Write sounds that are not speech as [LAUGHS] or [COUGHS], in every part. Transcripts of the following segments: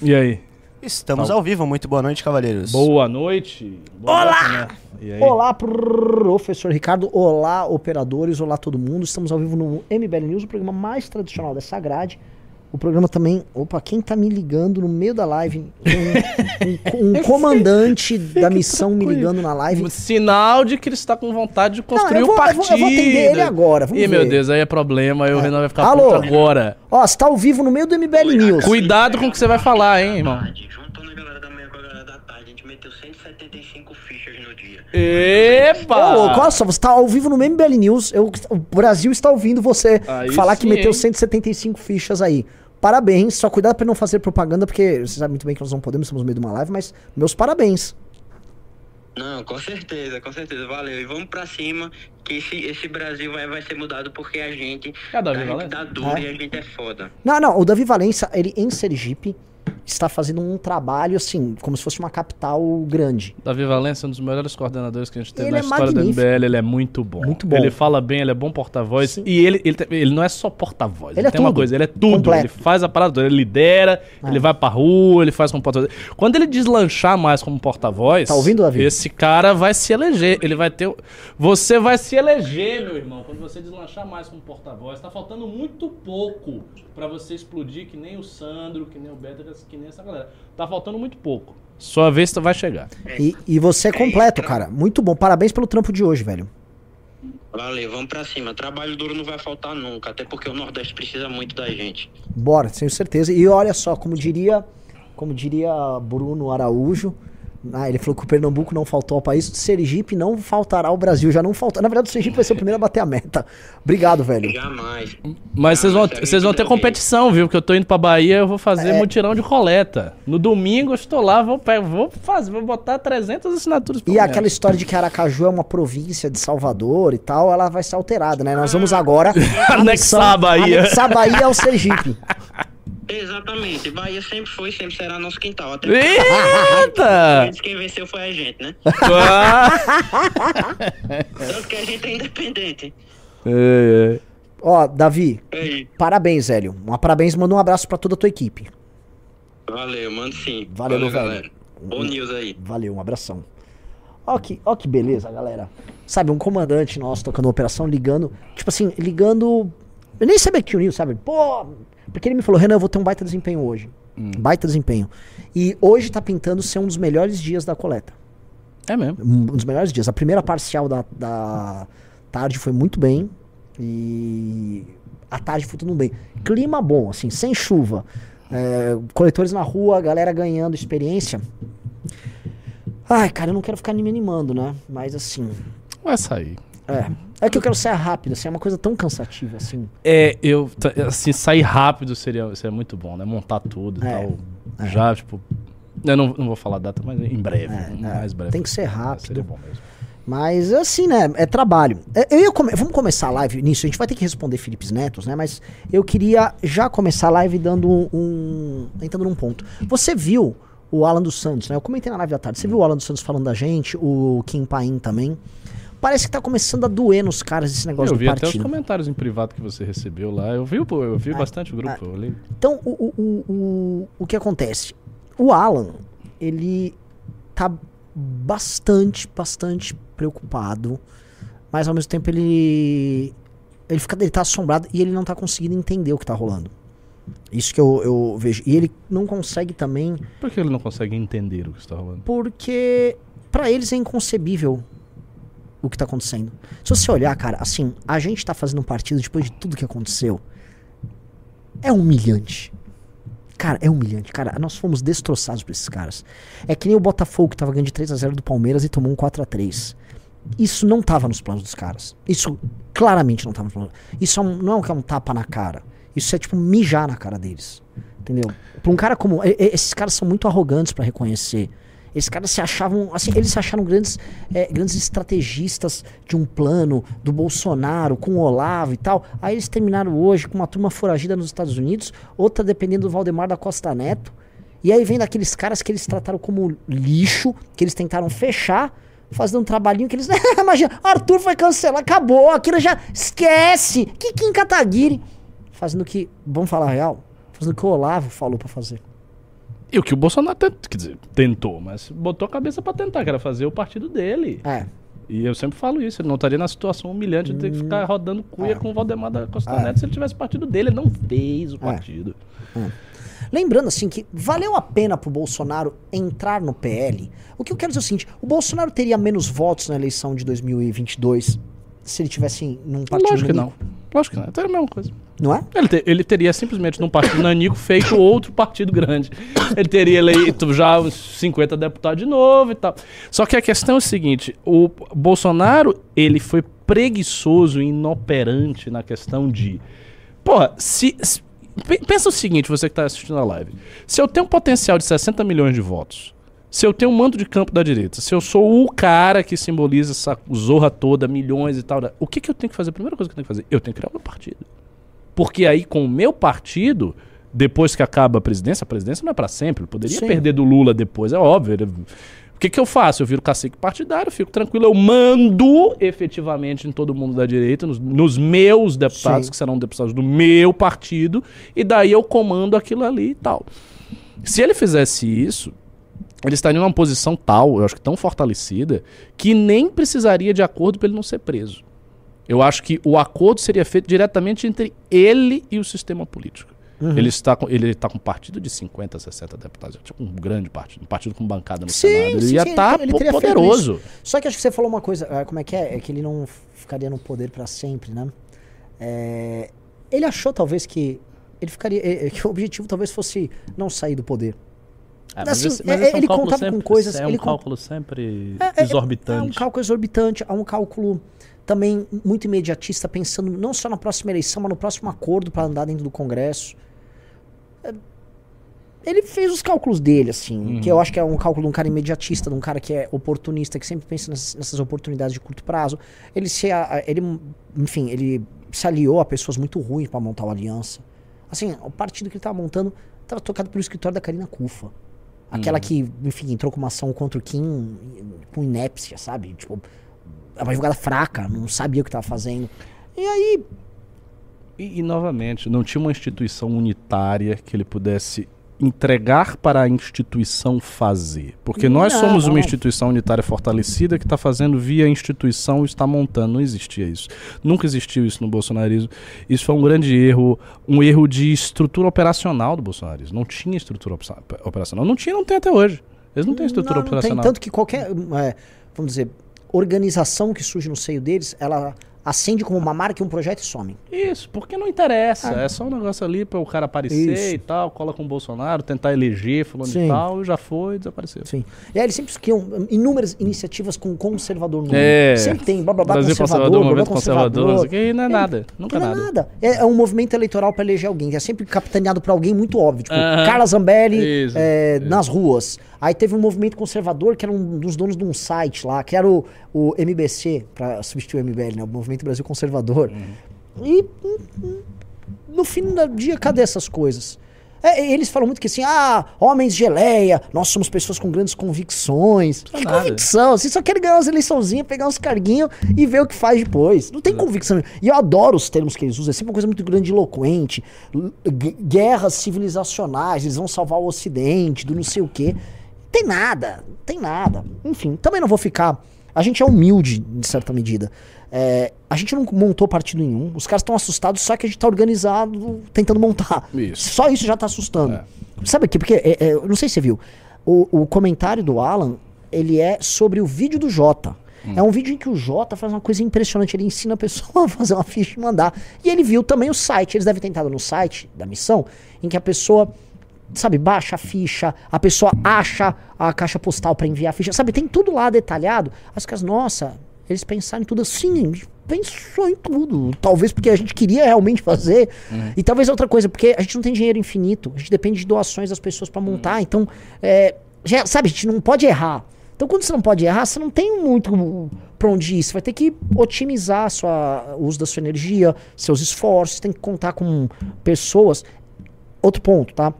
E aí? Estamos ao vivo, muito boa noite, cavaleiros. Boa noite. Boa Olá! noite, né? E aí? Olá, professor Ricardo. Olá, operadores. Olá, todo mundo. Estamos ao vivo no MBL News, o programa mais tradicional dessa grade. O programa também. Opa, quem tá me ligando no meio da live? Um, [LAUGHS] um- um comandante da missão me ligando na live. Um Sinal de que ele está com vontade de construir eu vou- o eu vou- partido. eu vou atender ele agora, vamos Ih, meu ver. Deus, aí é problema. Aí o Renan vai ficar Alô? puto agora. Ó, você tá ao vivo no meio do MBL News. Cuidado com o que você vai falar, hein, irmão. juntando a galera da manhã com a galera da tarde, a gente meteu 175 fichas no dia. Epa! Ô, louco, olha só, você tá ao vivo no MBL News. Eu, o Brasil está ouvindo você Aí falar que sim, meteu hein? 175 fichas aí. Parabéns, só cuidado pra não fazer propaganda, porque você sabe muito bem que nós não podemos, estamos no meio de uma live, mas meus parabéns. Não, com certeza, com certeza, valeu. E vamos pra cima, que esse, esse Brasil vai, vai ser mudado porque a gente, É a Davi a gente Valença? dá duro É. e a gente é foda. Não, não, o Davi Valença, ele em Sergipe, está fazendo um trabalho, assim, como se fosse uma capital grande. Davi Valença é um dos melhores coordenadores que a gente teve Ele na é história magnífico. do MBL. Ele é muito bom. Muito bom. Ele fala bem, ele é bom porta-voz. E ele, ele, ele não é só porta-voz. Ele Ele, é tem uma tudo. coisa, ele é tudo. Completo. Ele faz a parada toda. Ele lidera, É. ele vai pra rua, ele faz como porta-voz. Quando ele deslanchar mais como porta-voz. Tá ouvindo, Davi? Esse cara vai se eleger. Ele vai ter. Você vai se eleger, meu irmão, quando você deslanchar mais como porta-voz. Tá faltando muito pouco pra você explodir, que nem o Sandro, que nem o Beto, que nem essa galera. Tá faltando muito pouco. Sua vez vai chegar. E, e você é completo, cara. Muito bom. Parabéns pelo trampo de hoje, velho. Valeu, vamos pra cima. Trabalho duro não vai faltar nunca, até porque o Nordeste precisa muito da gente. Bora, tenho certeza. E olha só, como diria, como diria Bruno Araújo, ah, ele falou que o Pernambuco não faltou ao país, Sergipe não faltará ao Brasil, já não faltou. Na verdade, o Sergipe vai ser o primeiro a bater a meta. Obrigado, velho. Jamais. Mas vocês vão, mas é vocês vão ter competição, viu? Porque eu tô indo pra Bahia, eu vou fazer É. mutirão de coleta. No domingo eu estou lá, vou, vou fazer, vou botar 300 assinaturas pelo E aquela história de que Aracaju é uma província de Salvador e tal, ela vai ser alterada, né? Nós vamos agora [LAUGHS] Anexar a Bahia. Anexar a Bahia ao Sergipe. [LAUGHS] Exatamente. Bahia sempre foi, sempre será nosso quintal. Até Eita! quem venceu foi a gente, né? Ah! [LAUGHS] Tanto que a gente é independente. É, é. Ó, Davi, parabéns, velho. Um parabéns, manda um abraço pra toda a tua equipe. valeu, mando sim. Valeu, velho. galera. Bom news aí. Valeu, um abração. Ó que, ó que beleza, galera. Sabe, um comandante nosso tocando uma operação, ligando. Tipo assim, ligando. Eu nem sabia que tinha o Nil, sabe? Pô. Porque ele me falou, Renan, eu vou ter um baita desempenho hoje. Baita desempenho. E hoje tá pintando ser um dos melhores dias da coleta. É mesmo. Um dos melhores dias. A primeira parcial da, da tarde foi muito bem. E a tarde foi tudo bem. Clima bom, assim, sem chuva. É, coletores na rua, galera ganhando experiência. Ai, cara, eu não quero ficar me animando, né? Mas assim. Vai sair. É. É que eu quero ser rápido, assim, é uma coisa tão cansativa, assim. É, eu. Assim, sair rápido seria, seria muito bom, né? Montar tudo e É, tal. Já, tipo. Eu não, não vou falar a data, mas em breve. É, mais breve. Tem que ser Seria rápido. bom mesmo. Mas assim, né? É trabalho. É, Eu come- Vamos começar a live nisso. A gente vai ter que responder Felipe Netos, né? Mas eu queria já começar a live dando um. um entrando num ponto. Você viu o Alan dos Santos, né? Eu comentei na live da tarde. Você viu o Alan dos Santos falando da gente, o Kim Paim também. Parece que tá começando a doer nos caras esse negócio Eu do vi até os partido. comentários em privado que você recebeu lá. Eu vi, eu vi bastante o grupo. Eu li. Então, o, o, o, o, que acontece? O Alan, ele tá bastante, bastante preocupado, mas ao mesmo tempo ele ele fica ele tá assombrado e ele não tá conseguindo entender o que tá rolando. Isso que eu, eu vejo. E ele não consegue também Por que ele não consegue entender o que está rolando? porque pra eles é inconcebível o que tá acontecendo. Se você olhar, cara, assim, a gente tá fazendo um partido depois de tudo que aconteceu. É humilhante. Cara, é humilhante. Cara, nós fomos destroçados por esses caras. É que nem o Botafogo que tava ganhando de 3 a 0 do Palmeiras e tomou um 4 a 3 Isso não tava nos planos dos caras. Isso claramente não tava nos planos. Isso é não é um, é um tapa na cara. Isso é tipo mijar na cara deles. Entendeu? Pra um cara como. Esses caras são muito arrogantes pra reconhecer. Esses caras se achavam. Assim, eles se acharam grandes, é, grandes estrategistas de um plano do Bolsonaro com o Olavo e tal. Aí eles terminaram hoje com uma turma foragida nos Estados Unidos, outra dependendo do Valdemar da Costa Neto. E aí vem daqueles caras que eles trataram como lixo, que eles tentaram fechar, fazendo um trabalhinho que eles. [LAUGHS] Imagina, Arthur foi cancelado, acabou, aquilo já. Esquece! Que Kim Kataguiri. Fazendo o que. Vamos falar real? Fazendo o que o Olavo falou pra fazer. E o que o Bolsonaro tent- quer dizer, tentou, mas botou a cabeça pra tentar, que era fazer o partido dele. É. E eu sempre falo isso, ele não estaria na situação humilhante de ter que ficar rodando cuia É. com o Valdemar da Costa É. Neto se ele tivesse partido dele. Ele não fez o partido. Lembrando assim que valeu a pena pro Bolsonaro entrar no PL. O que eu quero dizer é o seguinte: o Bolsonaro teria menos votos na eleição de 2022 se ele tivesse num partido. Lógico que não. Lógico que não. É a mesma coisa. Não é? Ele, te- ele teria simplesmente num partido nanico feito outro partido grande. Ele teria eleito já uns 50 deputados de novo e tal. Só que a questão é o seguinte: o Bolsonaro ele foi preguiçoso e inoperante na questão de. Porra, se. se- pe- pensa o seguinte, você que está assistindo a live. Se eu tenho um potencial de 60 milhões de votos, se eu tenho um mando de campo da direita, se eu sou o cara que simboliza essa zorra toda, milhões e tal, o que, que eu tenho que fazer? A primeira coisa que eu tenho que fazer, eu tenho que criar meu partido. Porque aí, com o meu partido, depois que acaba a presidência, a presidência não é pra sempre. Eu poderia Sim. perder do Lula depois, é óbvio. O que, que eu faço? Eu viro cacique partidário, fico tranquilo, eu mando efetivamente em todo mundo da direita, nos, nos meus deputados, Sim. que serão deputados do meu partido, e daí eu comando aquilo ali e tal. Se ele fizesse isso, ele estaria numa posição tal, eu acho que tão fortalecida, que nem precisaria de acordo para ele não ser preso. Eu acho que o acordo seria feito diretamente entre ele e o sistema político. Ele está com ele está com um partido de 50, 60 deputados, tipo um grande partido, um partido com bancada no Sim, Senado. Ele sim, ia sim, estar ele teria feito poderoso. Só que acho que você falou uma coisa, ah, como é que é? É que ele não ficaria no poder pra sempre, né? É, ele achou talvez que ele ficaria, é, é, que o objetivo talvez fosse não sair do poder. É, Assim, esse- é- esse ele um cálculo contava com sempre- coisas, É um ele cálculo sempre É, é- É um exorbitante. cálculo exorbitante, é um cálculo também muito imediatista, pensando não só na próxima eleição, mas no próximo acordo para andar dentro do Congresso. É, Ele fez os cálculos dele, assim, Uhum. que eu acho que é um cálculo de um cara imediatista, de um cara que é oportunista, que sempre pensa nessas, nessas oportunidades de curto prazo. Ele se, ele, enfim, ele se aliou a pessoas muito ruins para montar uma aliança. Assim, o partido que ele tava montando estava tocado pelo escritório da Karina Cufa. Aquela que, enfim, entrou com uma ação contra o Kim com inépcia, sabe? Tipo, é uma jogada fraca, não sabia o que tava fazendo. E aí, E, e, novamente, não tinha uma instituição unitária que ele pudesse entregar para a instituição fazer. Porque nós Não, somos não. uma instituição unitária fortalecida que está fazendo via instituição e está montando. Não existia isso. Nunca existiu isso no bolsonarismo. Isso foi um grande erro, um erro de estrutura operacional do bolsonarismo. Não tinha estrutura opera- operacional. Não tinha, não tem até hoje. Eles não têm estrutura não, não tem. operacional. Tanto que qualquer, é, vamos dizer, organização que surge no seio deles, ela acende como uma marca e um projeto e some. Isso, porque não interessa. É só um negócio ali para o cara aparecer Isso. e tal, cola com o Bolsonaro, tentar eleger fulano Sim. e tal, e já foi, desapareceu. Sim. E aí eles sempre criam inúmeras iniciativas com conservador no É. Sempre tem blá blá blá Brasil conservador, conservador, blá, blá, conservador, conservador. isso aqui não é nada, nunca não é nada. nada. É, é um movimento eleitoral para eleger alguém. É sempre capitaneado por alguém muito óbvio. Tipo, Aham. Carla Zambelli é, nas ruas. Aí teve um movimento conservador que era um dos donos de um site lá, que era o, o MBC, para substituir o MBL, né? O Movimento Brasil Conservador. Uhum. E hum, hum, no fim do dia, cadê essas coisas? É, eles falam muito que assim, ah, homens geleia, nós somos pessoas com grandes convicções. Que nada. convicção? Vocês só querem ganhar umas eleiçãozinhas, pegar uns carguinhos e ver o que faz depois. Não tem convicção. E eu adoro os termos que eles usam, é sempre uma coisa muito grandiloquente. Guerras civilizacionais, eles vão salvar o Ocidente, do não sei o quê. Tem nada, tem nada. Enfim, também não vou ficar. A gente é humilde, de certa medida. É, a gente não montou partido nenhum. Os caras estão assustados, só que a gente tá organizado tentando montar. Isso. Só isso já tá assustando. É. Sabe aqui? Porque, é, é, eu não sei se você viu. O, o comentário do Alan, ele é sobre o vídeo do Jota. É um vídeo em que o Jota faz uma coisa impressionante. Ele ensina a pessoa [LAUGHS] a fazer uma ficha e mandar. E ele viu também o site. Eles devem ter entrado no site da missão, em que a pessoa, sabe, baixa a ficha, a pessoa acha a caixa postal pra enviar a ficha. Sabe, tem tudo lá detalhado. As caras, nossa, eles pensaram em tudo assim. Pensou em tudo. Talvez porque a gente queria realmente fazer. E talvez outra coisa, porque a gente não tem dinheiro infinito. A gente depende de doações das pessoas pra montar. Então, é, já, sabe, a gente não pode errar. Então, quando você não pode errar, você não tem muito pra onde ir. Você vai ter que otimizar sua, o uso da sua energia, seus esforços, tem que contar com pessoas. Outro ponto, tá?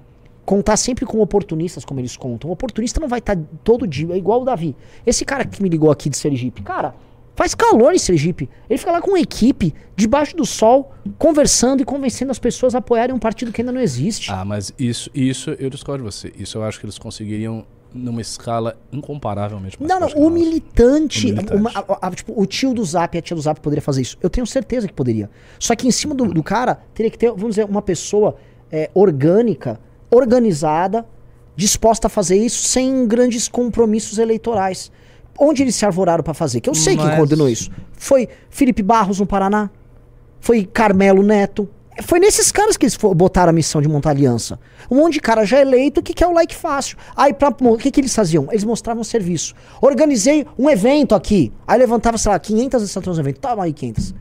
Contar sempre com oportunistas, como eles contam. O oportunista não vai estar todo dia, é igual o Davi. Esse cara que me ligou aqui de Sergipe, cara, Faz calor em Sergipe. Ele fica lá com uma equipe, debaixo do sol, conversando e convencendo as pessoas a apoiarem um partido que ainda não existe. Ah, mas isso, isso eu discordo de você. Isso eu acho que eles conseguiriam numa escala incomparavelmente mais não, não, o militante, O militante. uma- a- a- tipo, o tio do Zap e a tia do Zap poderia fazer isso. Eu tenho certeza que poderia. Só que em cima do, do cara, teria que ter, vamos dizer, uma pessoa é, orgânica, organizada, disposta a fazer isso sem grandes compromissos eleitorais. Onde eles se arvoraram pra fazer? Que eu sei quem Mas- coordenou isso. Foi Felipe Barros no Paraná, foi Carmelo Neto. Foi nesses caras que eles botaram a missão de montar aliança. Um monte de cara já eleito que quer o like fácil. Aí, pra, o que, que eles faziam? Eles mostravam serviço. Organizei um evento aqui. Aí levantava, sei lá, 500 assinaturas no evento. Toma aí 500.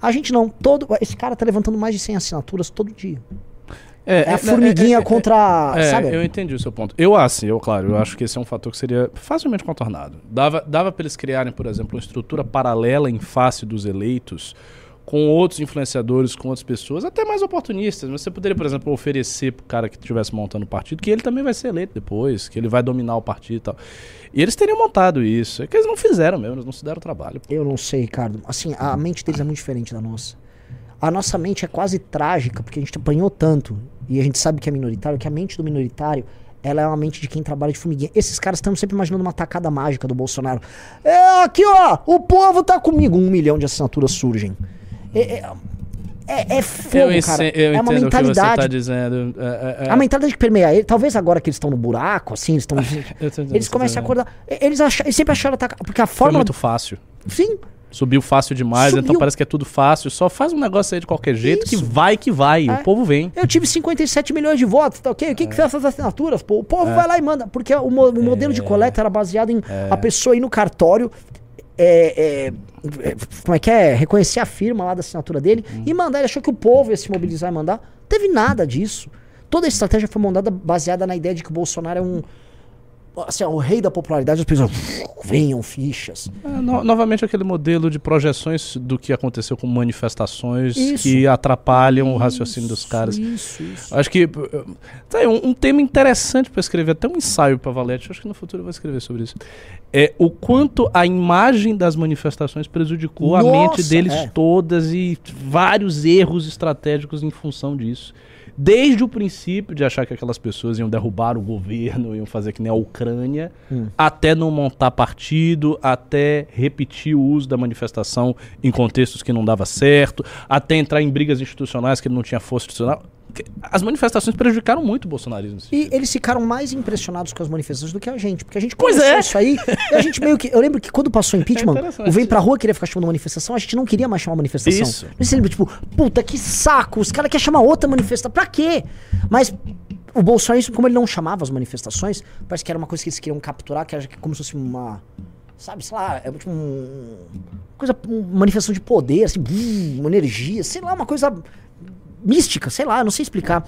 A gente não. Todo, esse cara tá levantando mais de 100 assinaturas todo dia. É a formiguinha contra. É, sabe? eu entendi o seu ponto. Eu, assim, eu, claro, eu acho que esse é um fator que seria facilmente contornado. Dava, dava para eles criarem, por exemplo, uma estrutura paralela em face dos eleitos com outros influenciadores, com outras pessoas, até mais oportunistas. Mas você poderia, por exemplo, oferecer pro cara que estivesse montando o partido que ele também vai ser eleito depois, que ele vai dominar o partido e tal. E eles teriam montado isso. É que eles não fizeram mesmo, eles não se deram trabalho. pô. Eu não sei, Ricardo. Assim, a mente deles é muito diferente da nossa. A nossa mente é quase trágica, porque a gente apanhou tanto, e a gente sabe que é minoritário, que a mente do minoritário, ela é uma mente de quem trabalha de formiguinha. Esses caras estão sempre imaginando uma tacada mágica do Bolsonaro. É, aqui ó, o povo tá comigo. Um milhão de assinaturas surgem. É, é, é, é fogo, eu cara. eu é uma mentalidade. está dizendo. É, é, é. A mentalidade que permeia ele, talvez agora que eles estão no buraco, assim, eles estão. [LAUGHS] Eles você começam a tá acordar. Eles, acha- eles sempre acharam atacar. Porque a Foi forma. muito fácil. Sim, Subiu fácil demais, então Subiu. parece que é tudo fácil. Só faz um negócio aí de qualquer jeito que Isso. vai que vai. É. O povo vem. Eu tive 57 milhões de votos, tá ok? O que, que são essas assinaturas? Pô, o povo É. vai lá e manda. Porque o, mo- o modelo de coleta era baseado em a pessoa ir no cartório, é, é, é, como é que é? Reconhecer a firma lá da assinatura dele Hum. e mandar. Ele achou que o povo ia se mobilizar e mandar. Não teve nada disso. Toda a estratégia foi montada baseada na ideia de que o Bolsonaro é um. Assim, o rei da popularidade, as pessoas venham fichas. É, no- novamente aquele modelo de projeções do que aconteceu com manifestações Isso. que atrapalham o raciocínio dos caras. Isso, isso. Acho que tá aí, um, um tema interessante para escrever, até um ensaio para Valete, acho que no futuro eu vou escrever sobre isso. É o quanto a imagem das manifestações prejudicou a Nossa, mente deles é. todas e vários erros estratégicos em função disso. Desde o princípio de achar que aquelas pessoas iam derrubar o governo, iam fazer que nem a Ucrânia, Hum. até não montar partido, até repetir o uso da manifestação em contextos que não dava certo, até entrar em brigas institucionais que ele não tinha força institucional. As manifestações prejudicaram muito o bolsonarismo. E eles ficaram mais impressionados com as manifestações do que a gente. Porque a gente Pois é. isso aí. A gente meio que. Eu lembro que quando passou o [LAUGHS] impeachment, É o Vem pra Rua queria ficar chamando manifestação, a gente não queria mais chamar manifestação. Isso. Você lembra, tipo, puta, que saco, os caras querem chamar outra manifestação. Pra quê? Mas o Bolsonaro, como ele não chamava as manifestações, parece que era uma coisa que eles queriam capturar, que era como se fosse uma. Sabe, sei lá, é tipo um. Coisa, uma manifestação de poder, assim, uma energia, sei lá, uma coisa mística, sei lá, não sei explicar.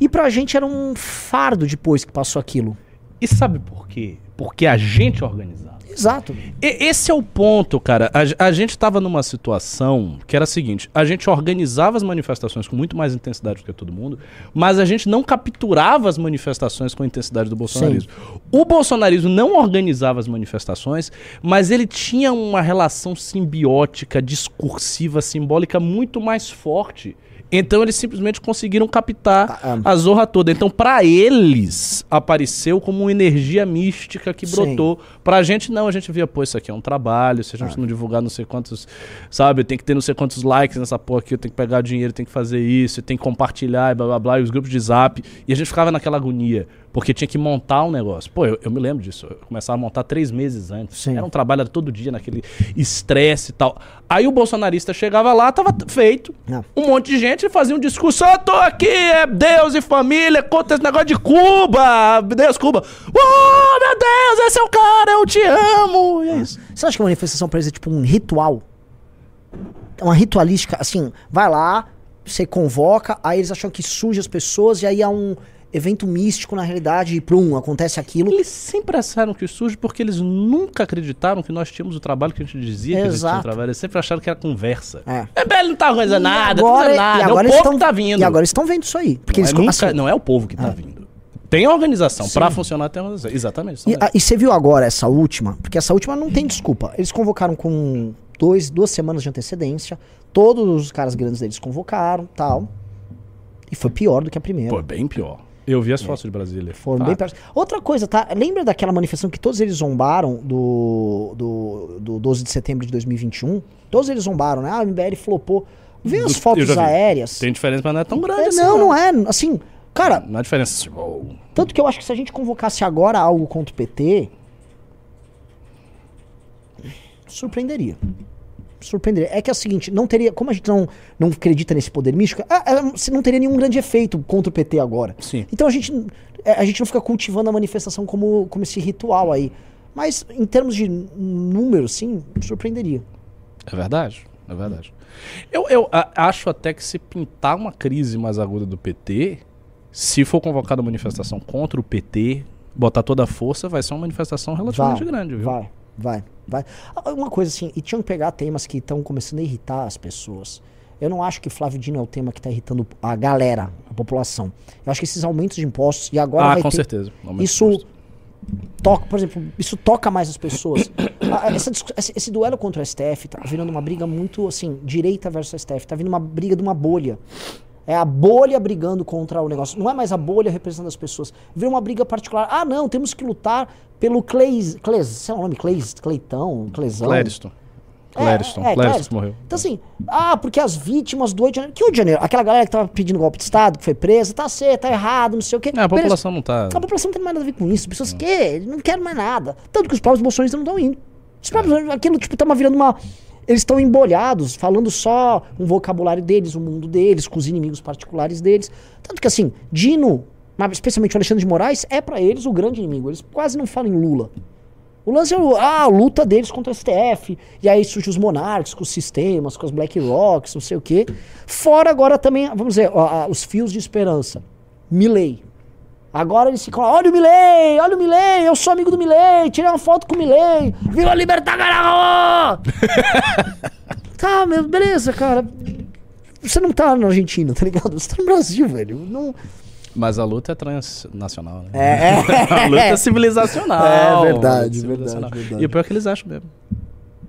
E pra gente era um fardo depois que passou aquilo. E sabe por quê? Porque a gente organizava. Exato. E- esse é o ponto, cara. A, a gente estava numa situação que era a seguinte: a gente organizava as manifestações com muito mais intensidade do que todo mundo, mas a gente não capturava as manifestações com a intensidade do bolsonarismo. O bolsonarismo não organizava as manifestações, mas ele tinha uma relação simbiótica, discursiva, simbólica muito mais forte. Então eles simplesmente conseguiram captar Ah, ah. a zorra toda. Então, pra eles, apareceu como uma energia mística que Sim. brotou. Pra gente, não, a gente via, pô, isso aqui é um trabalho, se a gente não divulgar não sei quantos, sabe, tem que ter não sei quantos likes nessa porra aqui, eu tenho que pegar dinheiro, tem que fazer isso, tem que compartilhar e blá blá blá, e os grupos de zap. E a gente ficava naquela agonia, porque tinha que montar um negócio. Pô, eu, eu me lembro disso, eu começava a montar três meses antes. Sim. Era um trabalho era todo dia naquele estresse e tal. Aí o bolsonarista chegava lá, tava feito. Não. Um monte de gente fazia um discurso, eu tô aqui, é Deus e família, conta esse negócio de Cuba, Deus, Cuba. Oh, meu Deus, esse é o cara, eu te amo. E é isso. Você acha que a manifestação pra eles é tipo um ritual? Uma ritualística, assim, vai lá, você convoca, aí eles acham que surge as pessoas e aí há um evento místico na realidade e prum, acontece aquilo. Eles sempre acharam que surge porque eles nunca acreditaram que nós tínhamos o trabalho que a gente dizia que eles tinham Exato. trabalho. Eles sempre acharam que era conversa. É. É, não tá organizando nada, E não e nada. É o agora povo eles que tá vindo. E agora eles estão vendo isso aí. Porque não, eles é nunca- assim, não é o povo que tá vindo. Tem a organização. Pra funcionar, tem organização. Exatamente. E, você viu agora essa última? Porque essa última não tem desculpa. Eles convocaram com dois, duas semanas de antecedência. Todos os caras grandes deles convocaram tal. E foi pior do que a primeira. Pô, bem pior. Eu vi as fotos de Brasília. Foram bem perto. Outra coisa, tá? Lembra daquela manifestação que todos eles zombaram do, do, do 12 de setembro de 2021? Todos eles zombaram, né? Ah, o MBL flopou. Vê as fotos aéreas. Tem diferença, mas não é tão grande É, assim. não, não é. Assim, cara, Não é diferença. oh, tanto que eu acho que se a gente convocasse agora algo contra o PT, surpreenderia. Surpreenderia. É que é o seguinte, não teria. Como a gente não, não acredita nesse poder místico, é, é, se não teria nenhum grande efeito contra o PT agora. Sim. Então a gente, é, a gente não fica cultivando a manifestação como, como esse ritual aí. Mas em termos de número, sim, surpreenderia. É verdade, é verdade. Eu, eu a- acho até que se pintar uma crise mais aguda do PT, se for convocada uma manifestação contra o PT, botar toda a força, vai ser uma manifestação relativamente grande, viu? Vai, vai, vai. Ah, Uma coisa assim, e tinham que pegar temas que estão começando a irritar as pessoas. Eu não acho que Flávio Dino é o tema que está irritando a galera, a população. Eu acho que esses aumentos de impostos, e agora ah, vai com ter, certeza. Aumento Isso toca, por exemplo, isso toca mais as pessoas. [COUGHS] Ah, essa esse, esse duelo contra o STF tá virando uma briga muito assim, direita versus STF, tá vindo uma briga de uma bolha. É a bolha brigando contra o negócio. Não é mais a bolha representando as pessoas. Vira uma briga particular. Ah, não, temos que lutar pelo Cleis. Cleis, sei lá o nome, Cleis, Cleitão, Cleisão. Clériston. É, Clériston, é, Clériston Clériston. que morreu. Então, assim, ah, porque as vítimas do 8 de janeiro. Que 8 de janeiro? Aquela galera que tava pedindo golpe de Estado, que foi presa, tá certo, tá errado, não sei o quê. É, a Beleza. população não tá. A população não tem mais nada a ver com isso. As pessoas querem, não querem mais nada. Tanto que os próprios bolsonaristas não estão indo. Os próprios, aquilo, tipo, uma virando uma. Eles estão embolhados, falando só um vocabulário deles, o mundo deles, com os inimigos particulares deles. Tanto que, assim, Dino, especialmente o Alexandre de Moraes, é pra eles o grande inimigo. Eles quase não falam em Lula. O lance é ah, a luta deles contra o STF. E aí surge os monarcas, com os sistemas, com as Black Rocks, não sei o quê. Fora agora também, vamos dizer, ó, os fios de esperança. Milley. Agora eles ficam lá, olha o Milley, olha o Milley, eu sou amigo do Milley, tirei uma foto com o Milley. Viva a Libertad, caralho! [LAUGHS] tá, meu, beleza, cara. Você não tá na Argentina, tá ligado? Você tá no Brasil, velho. Não... Mas a luta é transnacional, né? É, [LAUGHS] a luta é civilizacional. É verdade, Civilizacional. verdade, verdade. E o pior é que eles acham mesmo.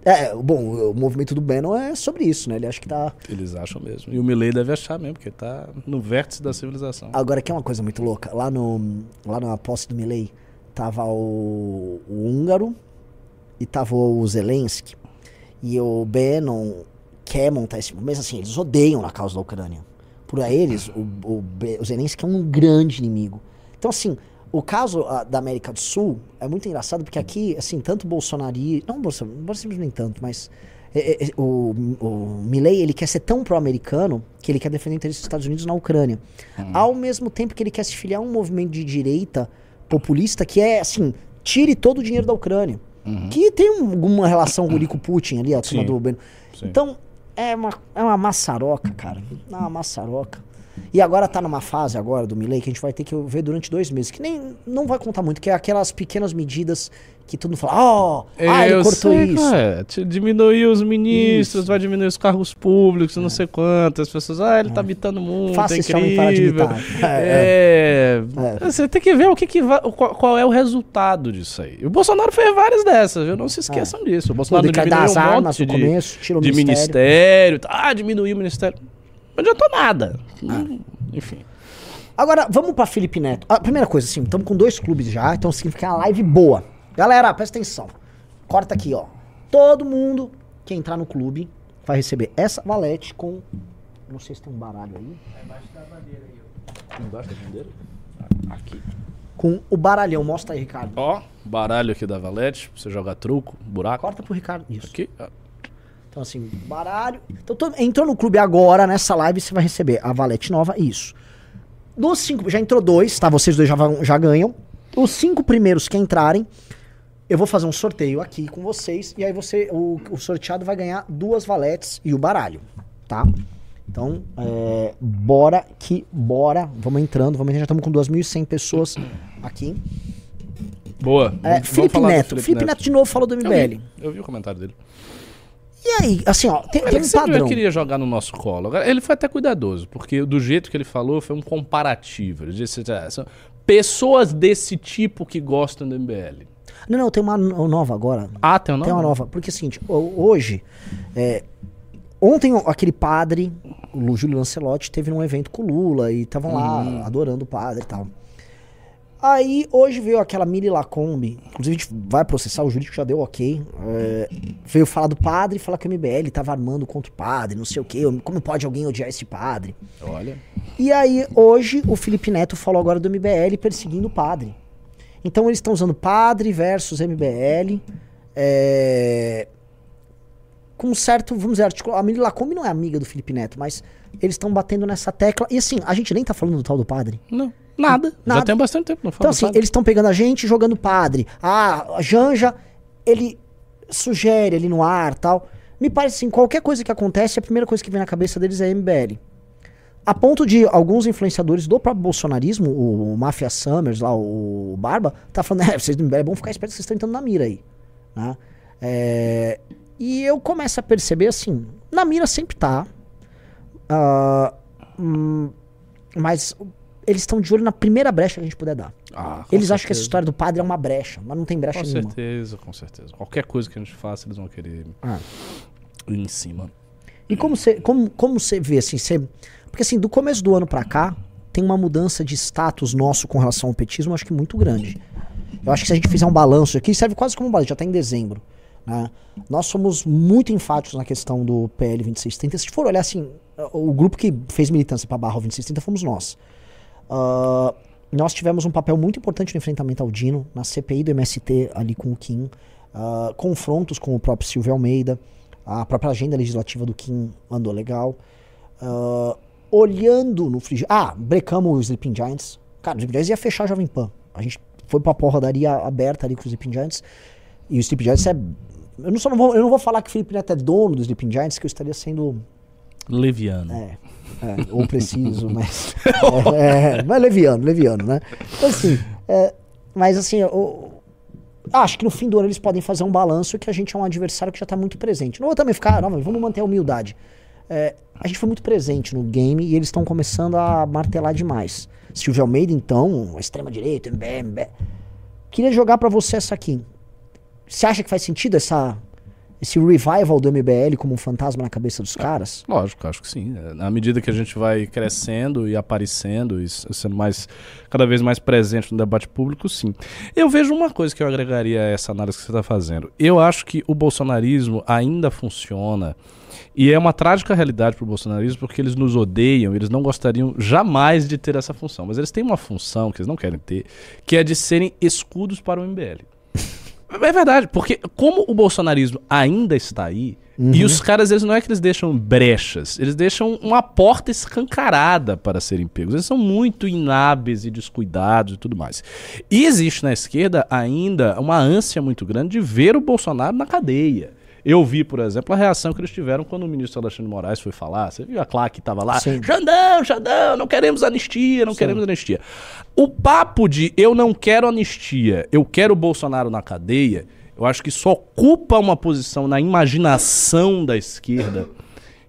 É, bom, o movimento do Bannon é sobre isso, né? Ele acha que tá. Eles acham mesmo. E o Milley deve achar mesmo, porque tá no vértice da civilização. Agora, que é uma coisa muito louca. Lá, no, lá na posse do Milley, tava o, o húngaro e tava o Zelensky. E o Bannon quer montar esse... Mas assim, eles odeiam a causa da Ucrânia. Por eles, o, o, o Zelensky é um grande inimigo. Então, assim, o caso ah, da América do Sul é muito engraçado, porque aqui, assim, tanto Bolsonaro... Não Bolsonaro, Bolsonaro nem tanto, mas... é, é, o, o Milley, ele quer ser tão pró-americano que ele quer defender o interesse dos Estados Unidos na Ucrânia. Ao mesmo tempo que ele quer se filiar a um movimento de direita populista que é, assim, tire todo o dinheiro da Ucrânia. Que tem um- alguma relação com o Rico Putin ali, a turma do. Então, é uma, é uma maçaroca, cara. É uma maçaroca. E agora tá numa fase agora do Milley que a gente vai ter que ver durante dois meses, que nem não vai contar muito, que é aquelas pequenas medidas que todo mundo fala, ó, ah, ele Eu cortou sei, isso. É, te- diminuiu os ministros, Isso. vai diminuir os cargos públicos, não sei quantas. As pessoas, ah, ele tá mitando muito, Faça é esse homem parar de incrível. mitar. [LAUGHS] É, É. Você tem que ver o que, que vai, qual, qual é o resultado disso aí. E o Bolsonaro fez várias dessas, viu? Não se esqueçam disso. O Bolsonaro quer diminuiu um armas monte no de, começo, tira o de ministério. ministério. Ah, diminuiu o ministério. Não adiantou nada. Ah. Enfim. Agora, vamos pra Felipe Neto. A primeira coisa, assim, estamos com dois clubes já, então significa que é uma live boa. Galera, presta atenção. Corta aqui, ó. Todo mundo que entrar no clube vai receber essa valete com. Não sei se tem um baralho aí. Aqui. Com o baralhão. Mostra aí, Ricardo. Ó, baralho aqui da Valete, pra você jogar truco, buraco. Corta pro Ricardo. Isso. Aqui. ó. Então, assim, baralho. Então, todo- entrou no clube agora, nessa live, você vai receber a valete nova. Isso. Dos cinco, já entrou dois, tá? Vocês dois já, vão- já ganham. Os cinco primeiros que entrarem, eu vou fazer um sorteio aqui com vocês. E aí você, o, o sorteado vai ganhar duas valetes e o baralho, tá? Então, é, bora que bora. Vamos entrando, vamos entrando. Já estamos com 2.100 pessoas aqui. Boa. É, Vamos- vamos Felipe do Neto. Felipe, Neto. de novo falou do Eu MBL. vi, eu vi o comentário dele. E aí, assim, ó, tem, tem Ele um padrão. queria jogar no nosso colo. Ele foi até cuidadoso, porque do jeito que ele falou, foi um comparativo. Ele disse, "Ah, são pessoas desse tipo que gostam do MBL. Não, não, tem uma no- nova agora. Ah, tem um Tem uma nova. Porque é o seguinte, ho- hoje. é, ontem aquele padre, o Júlio Lancelotti, teve um evento com o Lula e estavam lá adorando o padre e tal. Aí hoje veio aquela Miri Lacombe, inclusive a gente vai processar, o jurídico já deu ok. é, veio falar do padre e falar que o MBL tava armando contra o padre, não sei o quê. Como pode alguém odiar esse padre? Olha. E aí, hoje, o Felipe Neto falou agora do MBL perseguindo o padre. Então, eles estão usando padre versus MBL. é, Com um certo, vamos dizer, articula- a Miri Lacombe não é amiga do Felipe Neto, mas eles estão batendo nessa tecla. E assim, a gente nem tá falando do tal do padre. Não, nada. Nada. Já tem bastante tempo, não fala. Então, assim, sabe? eles estão pegando a gente e jogando padre. Ah, a Janja, ele sugere ali no ar tal. Me parece assim, qualquer coisa que acontece, a primeira coisa que vem na cabeça deles é MBL. A ponto de alguns influenciadores do próprio bolsonarismo, o, o Mafia Summers lá, o Barba, tá falando, [LAUGHS] é, vocês do MBL é bom ficar esperto que vocês estão entrando na mira aí. Né? É, e eu começo a perceber assim, na mira sempre tá. ah, hum, mas eles estão de olho na primeira brecha que a gente puder dar. Ah, com Eles acham que essa certeza. história do padre é uma brecha, mas não tem brecha Com nenhuma. certeza, com certeza. Qualquer coisa que a gente faça, eles vão querer Ah. ir em cima. E como você como, como vê assim, você, porque assim, do começo do ano pra cá, tem uma mudança de status nosso com relação ao petismo, acho que muito grande. Eu acho que se a gente fizer um balanço aqui, serve quase como um balanço, já tá em dezembro. Né? Nós somos muito enfáticos na questão do PL 2630. Se for olhar assim, o grupo que fez militância para barra o 2630 fomos nós. Ah, nós tivemos um papel muito importante no enfrentamento ao Dino, na CPI do MST ali com o Kim, ah, confrontos com o próprio Silvio Almeida, a própria agenda legislativa do Kim andou legal. Ah, olhando no frigir. Ah, brecamos o Sleeping Giants. Cara, o Sleeping Giants ia fechar a Jovem Pan. A gente foi pra porradaria aberta ali com o Sleeping Giants. E o Sleeping Giants é. Eu não, só não, vou, eu não vou falar que o Felipe Neto é dono do Sleeping Giants, que eu estaria sendo. Leviano. É, é, ou preciso, [LAUGHS] mas. É, é, mas leviano, leviano, né? Então, assim. é, mas assim, eu, acho que no fim do ano eles podem fazer um balanço que a gente é um adversário que já tá muito presente. Não vou também ficar, não, vamos manter a humildade. É, a gente foi muito presente no game e eles estão começando a martelar demais. Silvio Almeida, então, extrema-direita, MBL. Queria jogar pra você essa aqui. Você acha que faz sentido essa, esse revival do MBL como um fantasma na cabeça dos caras? Lógico, acho que sim. É, Na medida que a gente vai crescendo e aparecendo e sendo mais cada vez mais presente no debate público, sim. Eu vejo uma coisa que eu agregaria a essa análise que você está fazendo. Eu acho que o bolsonarismo ainda funciona e é uma trágica realidade para o bolsonarismo porque eles nos odeiam, eles não gostariam jamais de ter essa função, mas eles têm uma função que eles não querem ter, que é de serem escudos para o MBL. É verdade, porque como o bolsonarismo ainda está aí, e os caras, eles não é que eles deixam brechas, eles deixam uma porta escancarada para serem pegos. Eles são muito inábeis e descuidados e tudo mais. E existe na esquerda ainda uma ânsia muito grande de ver o Bolsonaro na cadeia. Eu vi, por exemplo, a reação que eles tiveram quando o ministro Alexandre Moraes foi falar. Você viu a claque que estava lá? Sim. Xandão, Xandão, não queremos anistia, não queremos anistia. O papo de eu não quero anistia, eu quero o Bolsonaro na cadeia, eu acho que só ocupa uma posição na imaginação da esquerda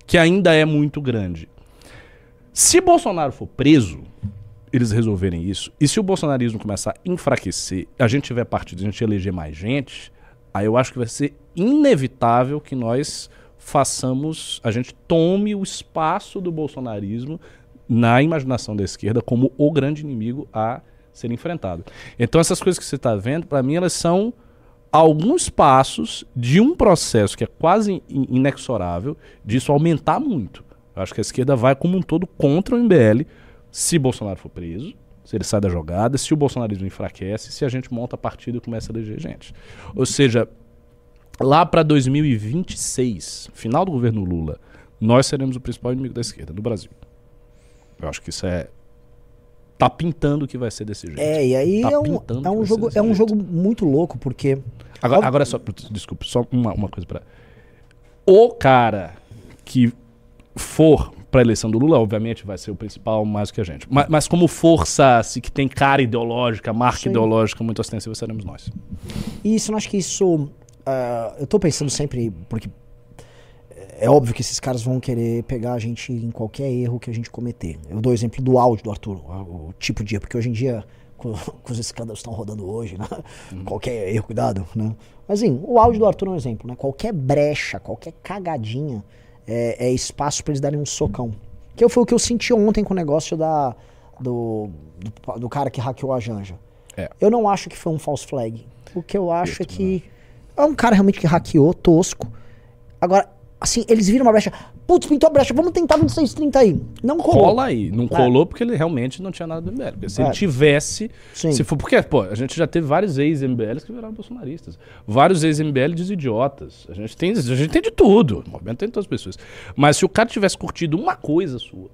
que ainda é muito grande. Se Bolsonaro for preso, eles resolverem isso, e se o bolsonarismo começar a enfraquecer, a gente tiver partido, a gente eleger mais gente, aí eu acho que vai ser inevitável que nós façamos, a gente tome o espaço do bolsonarismo na imaginação da esquerda como o grande inimigo a ser enfrentado. Então essas coisas que você está vendo, para mim elas são alguns passos de um processo que é quase in- inexorável disso aumentar muito. Eu acho que a esquerda vai como um todo contra o MBL se Bolsonaro for preso, se ele sai da jogada, se o bolsonarismo enfraquece, se a gente monta partido e começa a eleger gente. Ou seja, lá para 2026, final do governo Lula, nós seremos o principal inimigo da esquerda no Brasil. Eu acho que isso é tá pintando que vai ser desse jeito. É, e aí Tá é um, é que um jogo, é um jeito. jogo muito louco, porque. Agora, agora só, desculpa, só uma, uma coisa para O cara que for para eleição do Lula, obviamente vai ser o principal mais que a gente. Mas, mas como força assim, que tem cara ideológica, marca Sim. ideológica muito ostensiva, seremos nós. E isso, eu acho que isso. Ah, eu tô pensando sempre, porque é óbvio que esses caras vão querer pegar a gente em qualquer erro que a gente cometer. Eu dou o exemplo do áudio do Arthur, o, tipo de porque hoje em dia, com, [LAUGHS] com os escândalos estão rodando hoje, né? Qualquer erro, cuidado, né? Mas, assim, o áudio do Arthur é um exemplo, né? Qualquer brecha, qualquer cagadinha é, é espaço para eles darem um socão. Que foi o que eu senti ontem com o negócio da, do, do, do cara que hackeou a Janja. É. Eu não acho que foi um false flag. O que eu acho é que é um cara realmente que hackeou, tosco. Agora, assim, eles viram uma brecha. Putz, pintou a brecha, vamos tentar 2630 aí. Não colou. Cola aí. Não colou porque ele realmente não tinha nada do MBL. Se É. ele tivesse. Sim. Se for, porque, pô, a gente já teve vários ex-MBLs que viraram bolsonaristas. Vários ex-MBL de idiotas. A gente, tem, a gente tem de tudo. O movimento tem de todas as pessoas. Mas se o cara tivesse curtido uma coisa sua,